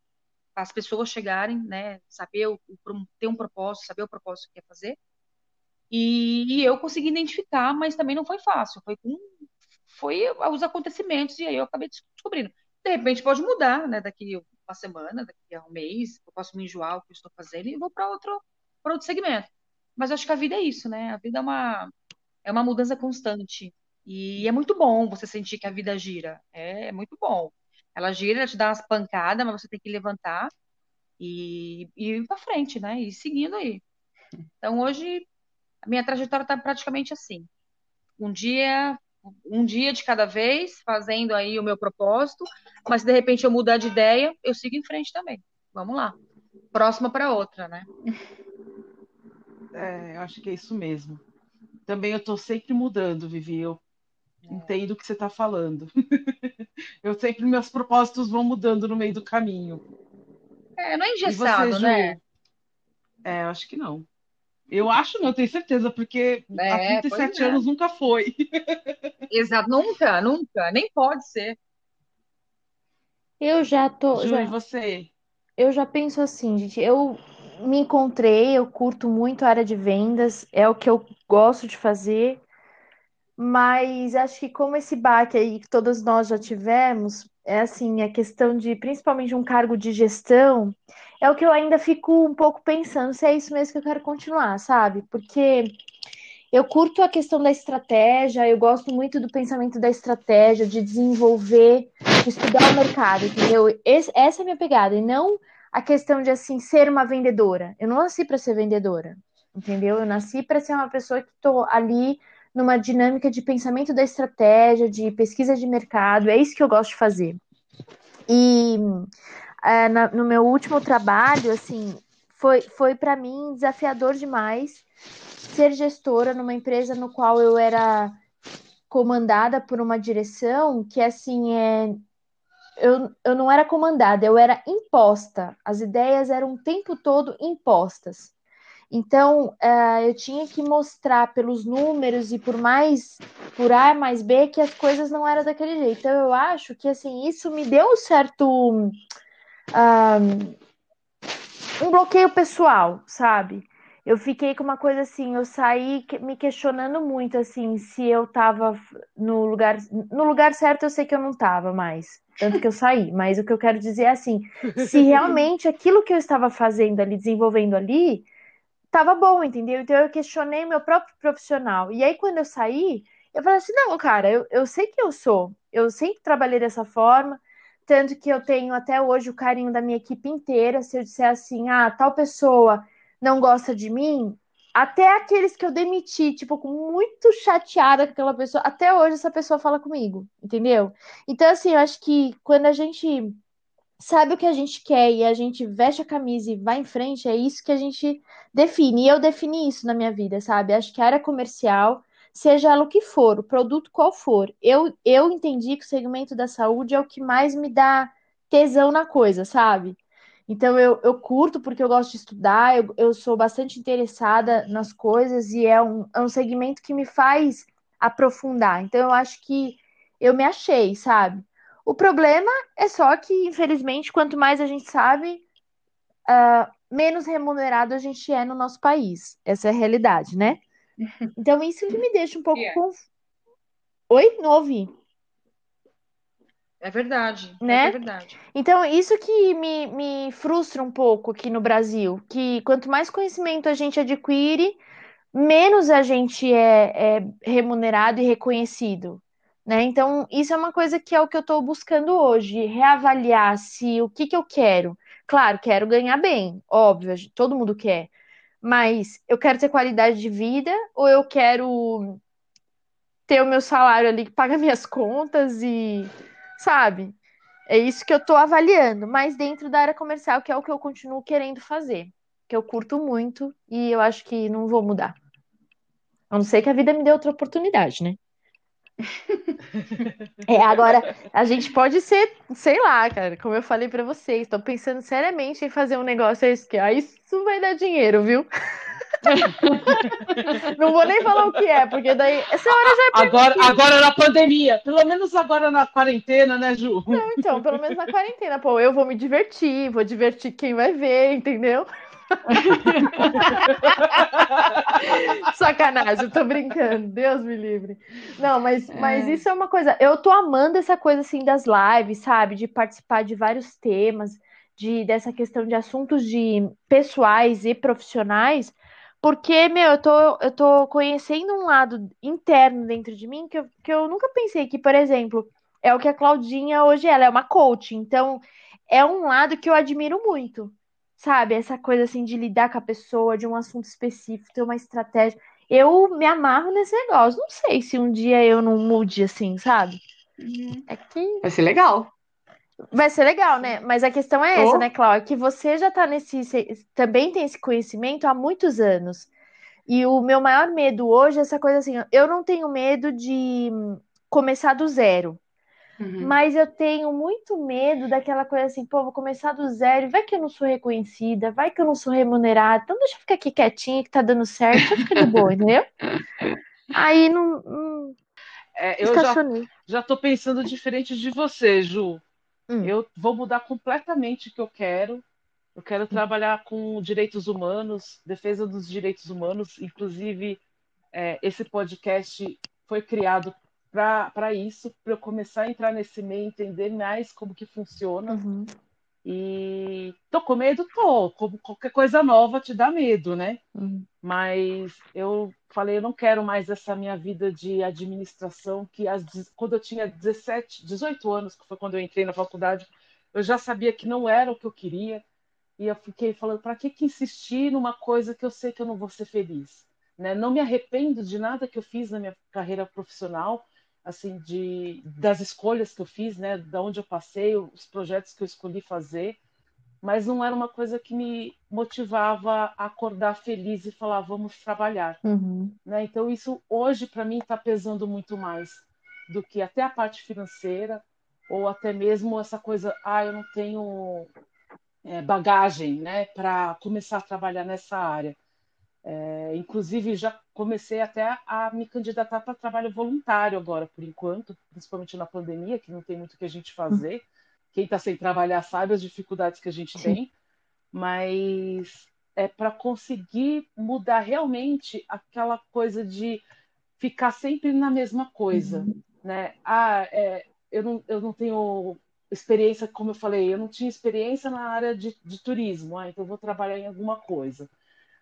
Speaker 2: as pessoas chegarem, né? Saber o, ter um propósito, saber o propósito que quer fazer. E, e eu consegui identificar, mas também não foi fácil. Foi com foi os acontecimentos, e aí eu acabei descobrindo. De repente pode mudar, né? Daqui uma semana, daqui a um mês, eu posso me enjoar o que eu estou fazendo e vou para outro, outro segmento. Mas acho que a vida é isso, né? A vida é uma, é uma mudança constante. E é muito bom você sentir que a vida gira. É, é muito bom. Ela gira, ela te dá umas pancadas, mas você tem que levantar e, e ir para frente, né? E seguindo aí. Então hoje a minha trajetória está praticamente assim. Um dia um dia de cada vez, fazendo aí o meu propósito, mas se de repente eu mudar de ideia, eu sigo em frente também. Vamos lá. Próxima para outra, né?
Speaker 1: É, eu acho que é isso mesmo. Também eu tô sempre mudando, Vivi. Eu entendo o que você está falando. eu sempre, meus propósitos vão mudando no meio do caminho.
Speaker 2: É, não é engessado,
Speaker 1: você, Ju?
Speaker 2: né?
Speaker 1: É, eu acho que não. Eu acho não, tenho certeza, porque há
Speaker 2: É, pois
Speaker 1: 37
Speaker 2: é.
Speaker 1: anos nunca foi.
Speaker 2: Exato, nunca, nunca, nem pode ser.
Speaker 3: Eu já tô,
Speaker 1: Ju, e
Speaker 3: já,
Speaker 1: você?
Speaker 3: eu já penso assim, gente, eu me encontrei, eu curto muito a área de vendas, é o que eu gosto de fazer, mas acho que como esse baque aí que todos nós já tivemos, é assim, a questão de, principalmente um cargo de gestão, é o que eu ainda fico um pouco pensando se é isso mesmo que eu quero continuar, sabe? Porque eu curto a questão da estratégia, eu gosto muito do pensamento da estratégia, de desenvolver, de estudar o mercado, entendeu? Esse- essa é a minha pegada, e não a questão de assim ser uma vendedora. Eu não nasci para ser vendedora, entendeu? Eu nasci para ser uma pessoa que estou ali numa dinâmica de pensamento da estratégia, de pesquisa de mercado, é isso que eu gosto de fazer. E é, na- no meu último trabalho, assim, foi, foi para mim desafiador demais ser gestora numa empresa no qual eu era comandada por uma direção que, assim, é, eu, eu não era comandada, eu era imposta. As ideias eram o tempo todo impostas. Então, eh, eu tinha que mostrar pelos números e por mais por A mais B que as coisas não eram daquele jeito. Então, eu acho que assim isso me deu um certo ah, um bloqueio pessoal, sabe? Eu fiquei com uma coisa assim, eu saí me questionando muito assim se eu tava no lugar no lugar certo, eu sei que eu não tava mais, tanto que eu saí, mas o que eu quero dizer é assim, se realmente aquilo que eu estava fazendo ali, desenvolvendo ali, tava bom, entendeu? Então eu questionei meu próprio profissional. E aí, quando eu saí, eu falei assim: não, cara, eu, eu sei que eu sou, eu sempre trabalhei dessa forma, tanto que eu tenho até hoje o carinho da minha equipe inteira. Se eu disser assim, ah, tal pessoa não gosta de mim, até aqueles que eu demiti, tipo, muito chateada com aquela pessoa, até hoje essa pessoa fala comigo, entendeu? Então, assim, eu acho que quando a gente sabe o que a gente quer e a gente veste a camisa e vai em frente, é isso que a gente define. E eu defini isso na minha vida, sabe? Acho que a área comercial, seja ela o que for, o produto qual for, eu, eu entendi que o segmento da saúde é o que mais me dá tesão na coisa, sabe? Então eu, eu curto porque eu gosto de estudar, eu, eu sou bastante interessada nas coisas e é um, é um segmento que me faz aprofundar. Então eu acho que eu me achei, sabe? O problema é só que, infelizmente, quanto mais a gente sabe, ah, menos remunerado a gente é no nosso país. Essa é a realidade, né? Então, isso que me deixa um pouco
Speaker 2: É.
Speaker 3: conf... Oi? Não ouvi.
Speaker 2: É verdade,
Speaker 3: Né?
Speaker 2: é verdade.
Speaker 3: Então, isso que me, me frustra um pouco aqui no Brasil, que quanto mais conhecimento a gente adquire, menos a gente é, é remunerado e reconhecido, né? Então, isso é uma coisa que é o que eu estou buscando hoje, reavaliar se o que que eu quero. Claro, quero ganhar bem, óbvio, todo mundo quer, mas eu quero ter qualidade de vida ou eu quero ter o meu salário ali que paga minhas contas e, sabe? É isso que eu tô avaliando, mas dentro da área comercial, que é o que eu continuo querendo fazer, que eu curto muito e eu acho que não vou mudar. A não ser que a vida me dê outra oportunidade, né? É, agora a gente pode ser, sei lá, cara, como eu falei pra vocês, tô pensando seriamente em fazer um negócio esse que ah, isso vai dar dinheiro, viu? Não vou nem falar o que é, porque daí essa hora já é
Speaker 1: Agora, agora na pandemia, pelo menos agora na quarentena, né, Ju?
Speaker 3: Não, então, pelo menos na quarentena, pô, eu vou me divertir, vou divertir quem vai ver, entendeu? Sacanagem, eu tô brincando, Deus me livre. Não, mas, mas isso é uma coisa, eu tô amando essa coisa assim das lives, sabe? De participar de vários temas, de dessa questão de assuntos de pessoais e profissionais, porque, meu, eu tô, eu tô conhecendo um lado interno dentro de mim que eu, que eu nunca pensei que, por exemplo, é o que a Claudinha hoje é, ela é uma coach, então é um lado que eu admiro muito, sabe? Essa coisa assim de lidar com a pessoa, de um assunto específico, ter uma estratégia. eu me amarro nesse negócio. Não sei se um dia eu não mude assim, sabe?
Speaker 5: Uhum.
Speaker 3: É que
Speaker 5: Vai ser legal.
Speaker 3: vai ser legal, né? Mas a questão é essa,
Speaker 5: Oh.
Speaker 3: né, Cláudia? Que você já tá nesse, também tem esse conhecimento há muitos anos. E o meu maior medo hoje é essa coisa assim, eu não tenho medo de começar do zero.
Speaker 5: Uhum.
Speaker 3: Mas eu tenho muito medo daquela coisa assim, pô, vou começar do zero, vai que eu não sou reconhecida, vai que eu não sou remunerada, então deixa eu ficar aqui quietinha que tá dando certo, eu fico de boa, entendeu? Aí não, não
Speaker 1: É, eu já, já tô pensando diferente de você, Ju.
Speaker 3: Hum.
Speaker 1: Eu vou mudar completamente o que eu quero. Eu quero trabalhar com direitos humanos, defesa dos direitos humanos. Inclusive, é, esse podcast foi criado para isso, para eu começar a entrar nesse meio, entender mais como que funciona.
Speaker 3: Uhum.
Speaker 1: E tô com medo, tô. Como qualquer coisa nova te dá medo, né?
Speaker 3: Uhum.
Speaker 1: Mas eu falei, eu não quero mais essa minha vida de administração, que dez- quando eu tinha 17, 18 anos, que foi quando eu entrei na faculdade, eu já sabia que não era o que eu queria. E eu fiquei falando, para que que insistir numa coisa que eu sei que eu não vou ser feliz, né? Não me arrependo de nada que eu fiz na minha carreira profissional, assim, de das escolhas que eu fiz, né? Da onde eu passei, os projetos que eu escolhi fazer mas não era uma coisa que me motivava a acordar feliz e falar, vamos trabalhar,
Speaker 3: Uhum.
Speaker 1: né? Então isso hoje para mim está pesando muito mais do que até a parte financeira ou até mesmo essa coisa, ah, eu não tenho é, bagagem, né, para começar a trabalhar nessa área. É, inclusive já comecei até a me candidatar para trabalho voluntário agora, por enquanto, principalmente na pandemia, que não tem muito o que a gente fazer. Quem está sem trabalhar sabe as dificuldades que a gente tem, mas é para conseguir mudar realmente aquela coisa de ficar sempre na mesma coisa,
Speaker 3: Uhum.
Speaker 1: né? Ah, é, eu não, eu não tenho experiência, como eu falei, eu não tinha experiência na área de, de turismo, ah, então eu vou trabalhar em alguma coisa.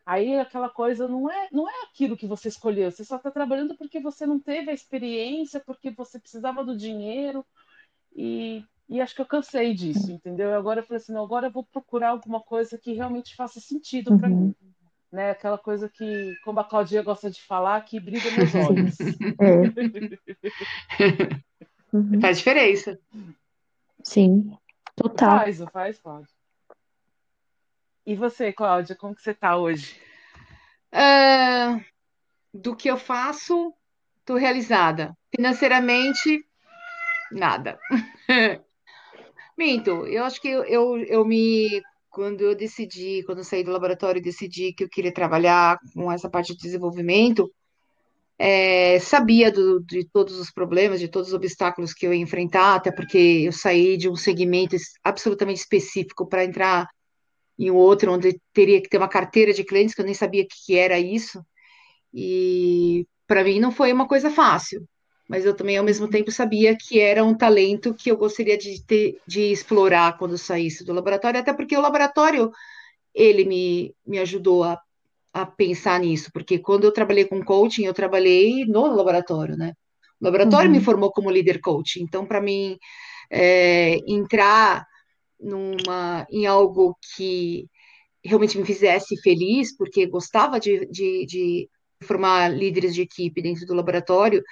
Speaker 1: Aí aquela coisa não é, não é aquilo que você escolheu, você só está trabalhando porque você não teve a experiência, porque você precisava do dinheiro, e, e acho que eu cansei disso, entendeu? Agora eu falei assim, não, agora eu vou procurar alguma coisa que realmente faça sentido para
Speaker 3: Uhum.
Speaker 1: mim, né? Aquela coisa que, como a Claudia gosta de falar, que brilha meus olhos.
Speaker 3: É. Uhum.
Speaker 5: Faz diferença.
Speaker 3: Sim, total.
Speaker 1: Faz, faz, Cláudia? E você, Cláudia, como que você tá hoje?
Speaker 5: Ah, do que eu faço, tô realizada. Financeiramente, nada. Minto, eu acho que eu, eu, eu me. Quando eu decidi, quando eu saí do laboratório e decidi que eu queria trabalhar com essa parte de desenvolvimento, é, sabia do- de todos os problemas, de todos os obstáculos que eu ia enfrentar, até porque eu saí de um segmento absolutamente específico para entrar em outro, onde teria que ter uma carteira de clientes, que eu nem sabia o que que era isso. E para mim não foi uma coisa fácil, mas eu também ao mesmo tempo sabia que era um talento que eu gostaria de ter, de explorar quando saísse do laboratório, até porque o laboratório ele me, me ajudou a, a pensar nisso, porque quando eu trabalhei com coaching, eu trabalhei no laboratório, né? O laboratório me
Speaker 3: Uhum.
Speaker 5: formou como líder coach, então para mim é, entrar numa em algo que realmente me fizesse feliz, porque gostava de, de, de formar líderes de equipe dentro do laboratório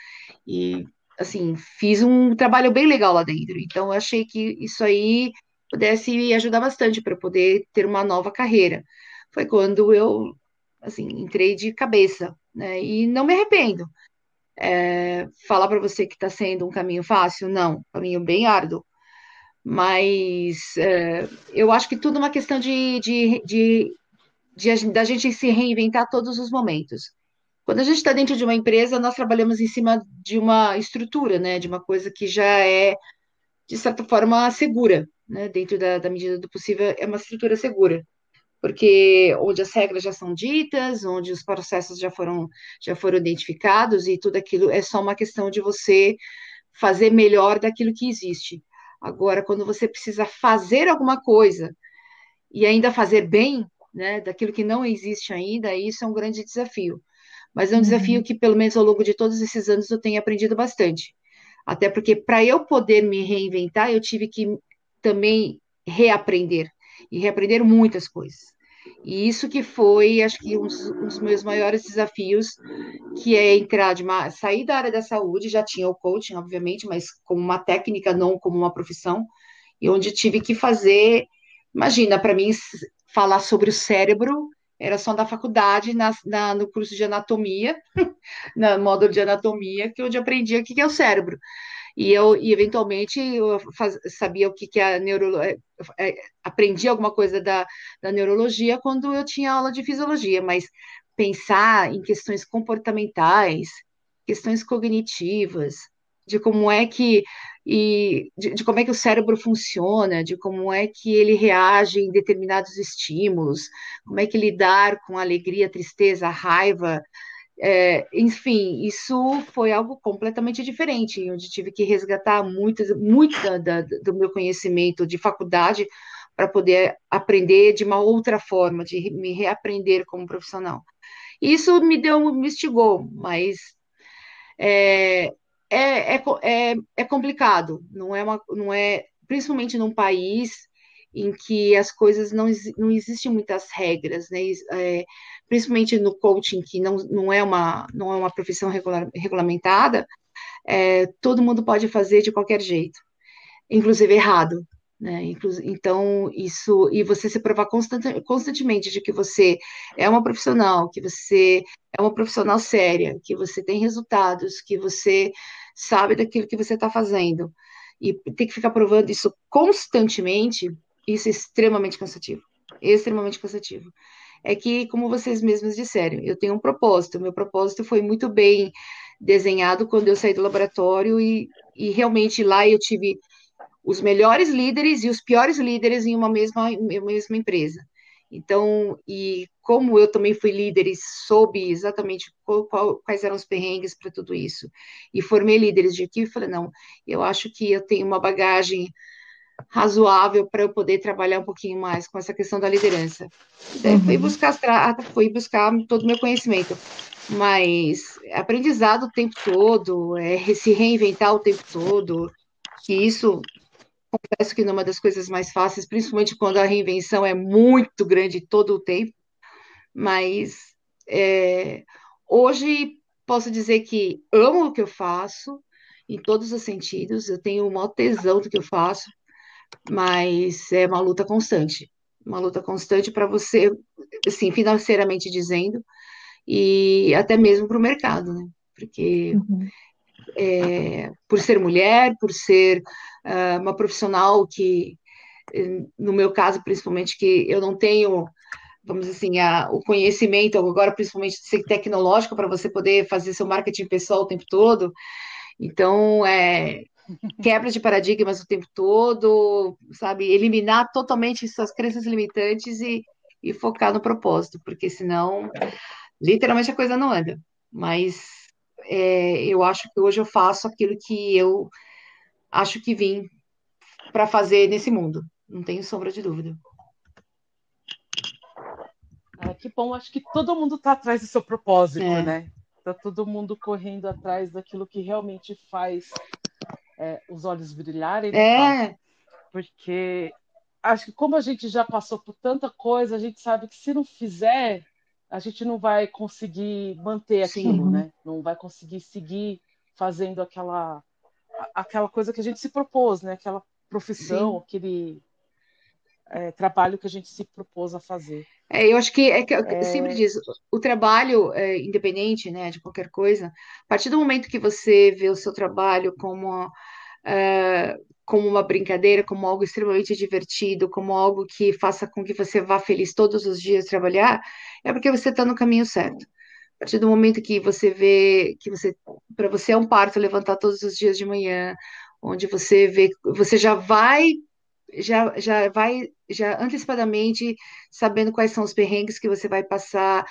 Speaker 5: e, assim, fiz um trabalho bem legal lá dentro. Então, achei que isso aí pudesse ajudar bastante para poder ter uma nova carreira. Foi quando eu, assim, entrei de cabeça, né? E não me arrependo. É, falar para você que está sendo um caminho fácil, não, caminho bem árduo. Mas é, eu acho que tudo é uma questão de, de, de, de da gente se reinventar todos os momentos. Quando a gente está dentro de uma empresa, nós trabalhamos em cima de uma estrutura, né? De uma coisa que já é, de certa forma, segura, né? Dentro da, da medida do possível, é uma estrutura segura. Porque onde as regras já são ditas, onde os processos já foram, já foram identificados e tudo aquilo é só uma questão de você fazer melhor daquilo que existe. Agora, quando você precisa fazer alguma coisa e ainda fazer bem, né, daquilo que não existe ainda, isso é um grande desafio. Mas é um desafio
Speaker 3: Uhum.
Speaker 5: que, pelo menos ao longo de todos esses anos, eu tenho aprendido bastante. Até porque, para eu poder me reinventar, eu tive que também reaprender e reaprender muitas coisas. E isso que foi, acho que, um dos, meus maiores desafios, que é entrar de uma, sair da área da saúde, já tinha o coaching, obviamente, mas como uma técnica, não como uma profissão, e onde tive que fazer, imagina, para mim, falar sobre o cérebro era só da faculdade, na, na, no curso de anatomia, no módulo de anatomia, que é onde aprendi o que é o cérebro. E eu, e eventualmente, eu faz, sabia o que, que a neurologia, é, é, aprendi alguma coisa da, da neurologia quando eu tinha aula de fisiologia, mas pensar em questões comportamentais, questões cognitivas, de como é que e de, de, como é que o cérebro funciona, de como é que ele reage em determinados estímulos, como é que lidar com alegria, tristeza, raiva, é, enfim, isso foi algo completamente diferente, onde tive que resgatar muito da, da, do meu conhecimento de faculdade para poder aprender de uma outra forma, de me reaprender como profissional. Isso me deu, me instigou, mas é, é, é, é, é complicado, não é, uma, não é, principalmente num país em que as coisas não, não existem muitas regras, né? É, principalmente no coaching, que não, não, é, uma, não é uma profissão regular, regulamentada, é, todo mundo pode fazer de qualquer jeito, inclusive errado. Né? Então, isso, e você se provar constante, constantemente de que você é uma profissional, que você é uma profissional séria, que você tem resultados, que você sabe daquilo que você está fazendo, e tem que ficar provando isso constantemente, isso é extremamente cansativo. Extremamente cansativo. É que, como vocês mesmos disseram, eu tenho um propósito. Meu propósito foi muito bem desenhado quando eu saí do laboratório e, e realmente lá eu tive os melhores líderes e os piores líderes em uma mesma, uma mesma empresa. Então, e como eu também fui líder e soube exatamente qual, qual, quais eram os perrengues para tudo isso, e formei líderes de equipe, falei, não, eu acho que eu tenho uma bagagem razoável para eu poder trabalhar um pouquinho mais com essa questão da liderança. Daí uhum. fui buscar fui buscar todo o meu conhecimento, mas aprendizado o tempo todo, é, se reinventar o tempo todo, que isso confesso que não é uma das coisas mais fáceis, principalmente quando a reinvenção é muito grande todo o tempo, mas é, hoje posso dizer que amo o que eu faço, em todos os sentidos, eu tenho o maior tesão do que eu faço, mas é uma luta constante, uma luta constante para você, assim, financeiramente dizendo, e até mesmo para o mercado, né? Porque uhum. é, por ser mulher, por ser uh, uma profissional que, no meu caso, principalmente, que eu não tenho, vamos dizer assim, a, o conhecimento, agora principalmente tecnológico, para você poder fazer seu marketing pessoal o tempo todo. Então, é, quebra de paradigmas o tempo todo, sabe? Eliminar totalmente suas crenças limitantes e, e focar no propósito, porque senão, literalmente, a coisa não anda. Mas é, eu acho que hoje eu faço aquilo que eu acho que vim para fazer nesse mundo. Não tenho sombra de dúvida.
Speaker 1: Ah, que bom, acho que todo mundo está atrás do seu propósito, é. né? Está todo mundo correndo atrás daquilo que realmente faz é, os olhos brilharem.
Speaker 5: Né, é.
Speaker 1: Porque acho que como a gente já passou por tanta coisa, a gente sabe que se não fizer, a gente não vai conseguir manter aquilo, Sim. né? Não vai conseguir seguir fazendo aquela aquela coisa que a gente se propôs, né? Aquela profissão, Sim. aquele é, trabalho que a gente se propôs a fazer.
Speaker 5: É, eu acho que é que eu é... sempre diz, o trabalho é, independente, né, de qualquer coisa, a partir do momento que você vê o seu trabalho como uh, como uma brincadeira, como algo extremamente divertido, como algo que faça com que você vá feliz todos os dias trabalhar, é porque você está no caminho certo. A partir do momento que você vê que você, para você é um parto levantar todos os dias de manhã, onde você vê, você já vai, já, já vai, já antecipadamente sabendo quais são os perrengues que você vai passar,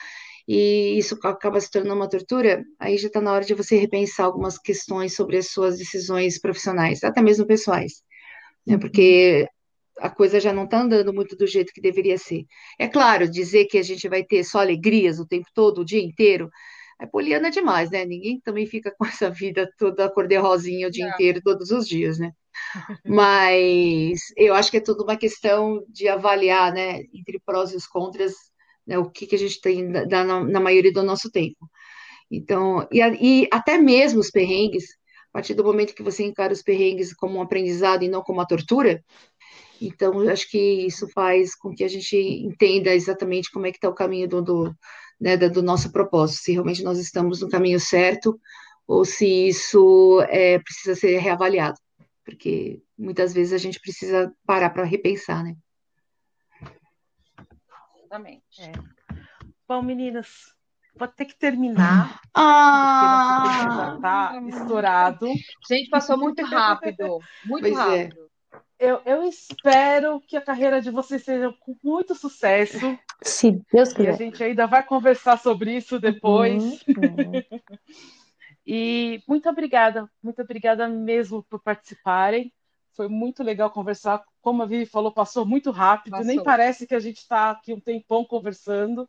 Speaker 5: e isso acaba se tornando uma tortura, aí já está na hora de você repensar algumas questões sobre as suas decisões profissionais, até mesmo pessoais, né? Porque a coisa já não está andando muito do jeito que deveria ser. É claro, dizer que a gente vai ter só alegrias o tempo todo, o dia inteiro, é poliana demais, né? Ninguém também fica com essa vida toda cor-de-rosinha o dia não. inteiro, todos os dias, né? Mas eu acho que é tudo uma questão de avaliar, né, entre prós e os contras, né, o que, que a gente tem na, na, maioria do nosso tempo. Então, e, e até mesmo os perrengues, a partir do momento que você encara os perrengues como um aprendizado e não como uma tortura, então acho que isso faz com que a gente entenda exatamente como é que está o caminho do, do, né, do nosso propósito, se realmente nós estamos no caminho certo ou se isso é, precisa ser reavaliado, porque muitas vezes a gente precisa parar para repensar, né?
Speaker 1: Exatamente. É. Bom, meninas, vou ter que terminar.
Speaker 5: Ah!
Speaker 1: já tá estourado.
Speaker 2: Gente, passou muito rápido. Muito pois é. rápido. É.
Speaker 1: Eu, eu, espero que a carreira de vocês seja com muito sucesso.
Speaker 3: Se Deus quiser.
Speaker 1: E a gente ainda vai conversar sobre isso depois. Uhum. e muito obrigada, muito obrigada mesmo por participarem. Foi muito legal conversar. Como a Vivi falou, passou muito rápido. Passou. Nem parece que a gente está aqui um tempão conversando.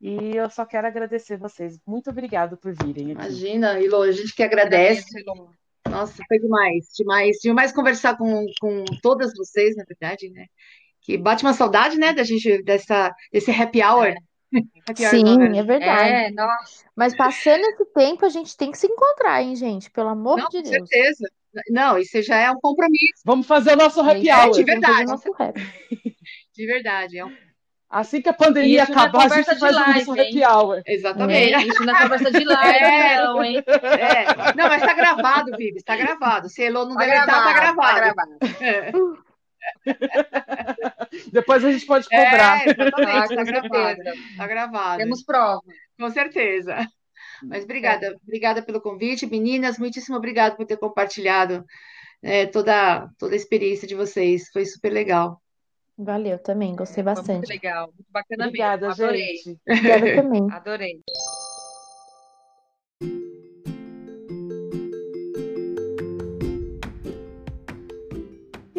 Speaker 1: E eu só quero agradecer vocês. Muito obrigado por virem.
Speaker 5: Aqui. Imagina, Ilo, a gente que agradece. Nossa, foi demais, demais. Demais conversar com, com todas vocês, na verdade, né? Que bate uma saudade, né, da gente, dessa, desse happy hour. É.
Speaker 3: Sim, é verdade. É, nossa. Mas passando esse tempo, a gente tem que se encontrar, hein, gente? Pelo amor Não, de Deus.
Speaker 5: Com certeza. Não, isso já é um compromisso.
Speaker 1: Vamos fazer o nosso happy hour.
Speaker 5: De verdade. De verdade. É um...
Speaker 1: Assim que a pandemia isso acabar, a gente faz live, o nosso happy hour.
Speaker 5: Exatamente.
Speaker 2: É, isso na conversa de live, é, não, hein?
Speaker 5: É. Não, mas tá gravado, Vivi, está gravado. Se Elô não tá deletar, tá gravado. Tá gravado. É.
Speaker 1: Depois a gente pode cobrar.
Speaker 5: É, exatamente, ah, tá gravado. Tá gravado.
Speaker 2: Temos prova.
Speaker 5: Com certeza. Mas obrigada, obrigada pelo convite, meninas. Muitíssimo obrigada por ter compartilhado é, toda, toda a experiência de vocês. Foi super legal.
Speaker 3: Valeu também, gostei bastante. Foi
Speaker 2: muito legal, muito bacana
Speaker 1: Obrigada,
Speaker 2: mesmo. Adorei.
Speaker 1: Gente.
Speaker 3: Obrigada também.
Speaker 2: Adorei.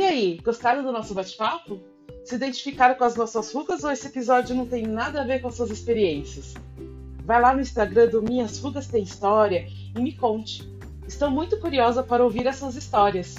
Speaker 1: Aí, gostaram do nosso bate-papo? Se identificaram com as nossas rugas ou esse episódio não tem nada a ver com as suas experiências? Vai lá no Instagram do Minhas Rugas Tem História e me conte. Estou muito curiosa para ouvir essas histórias.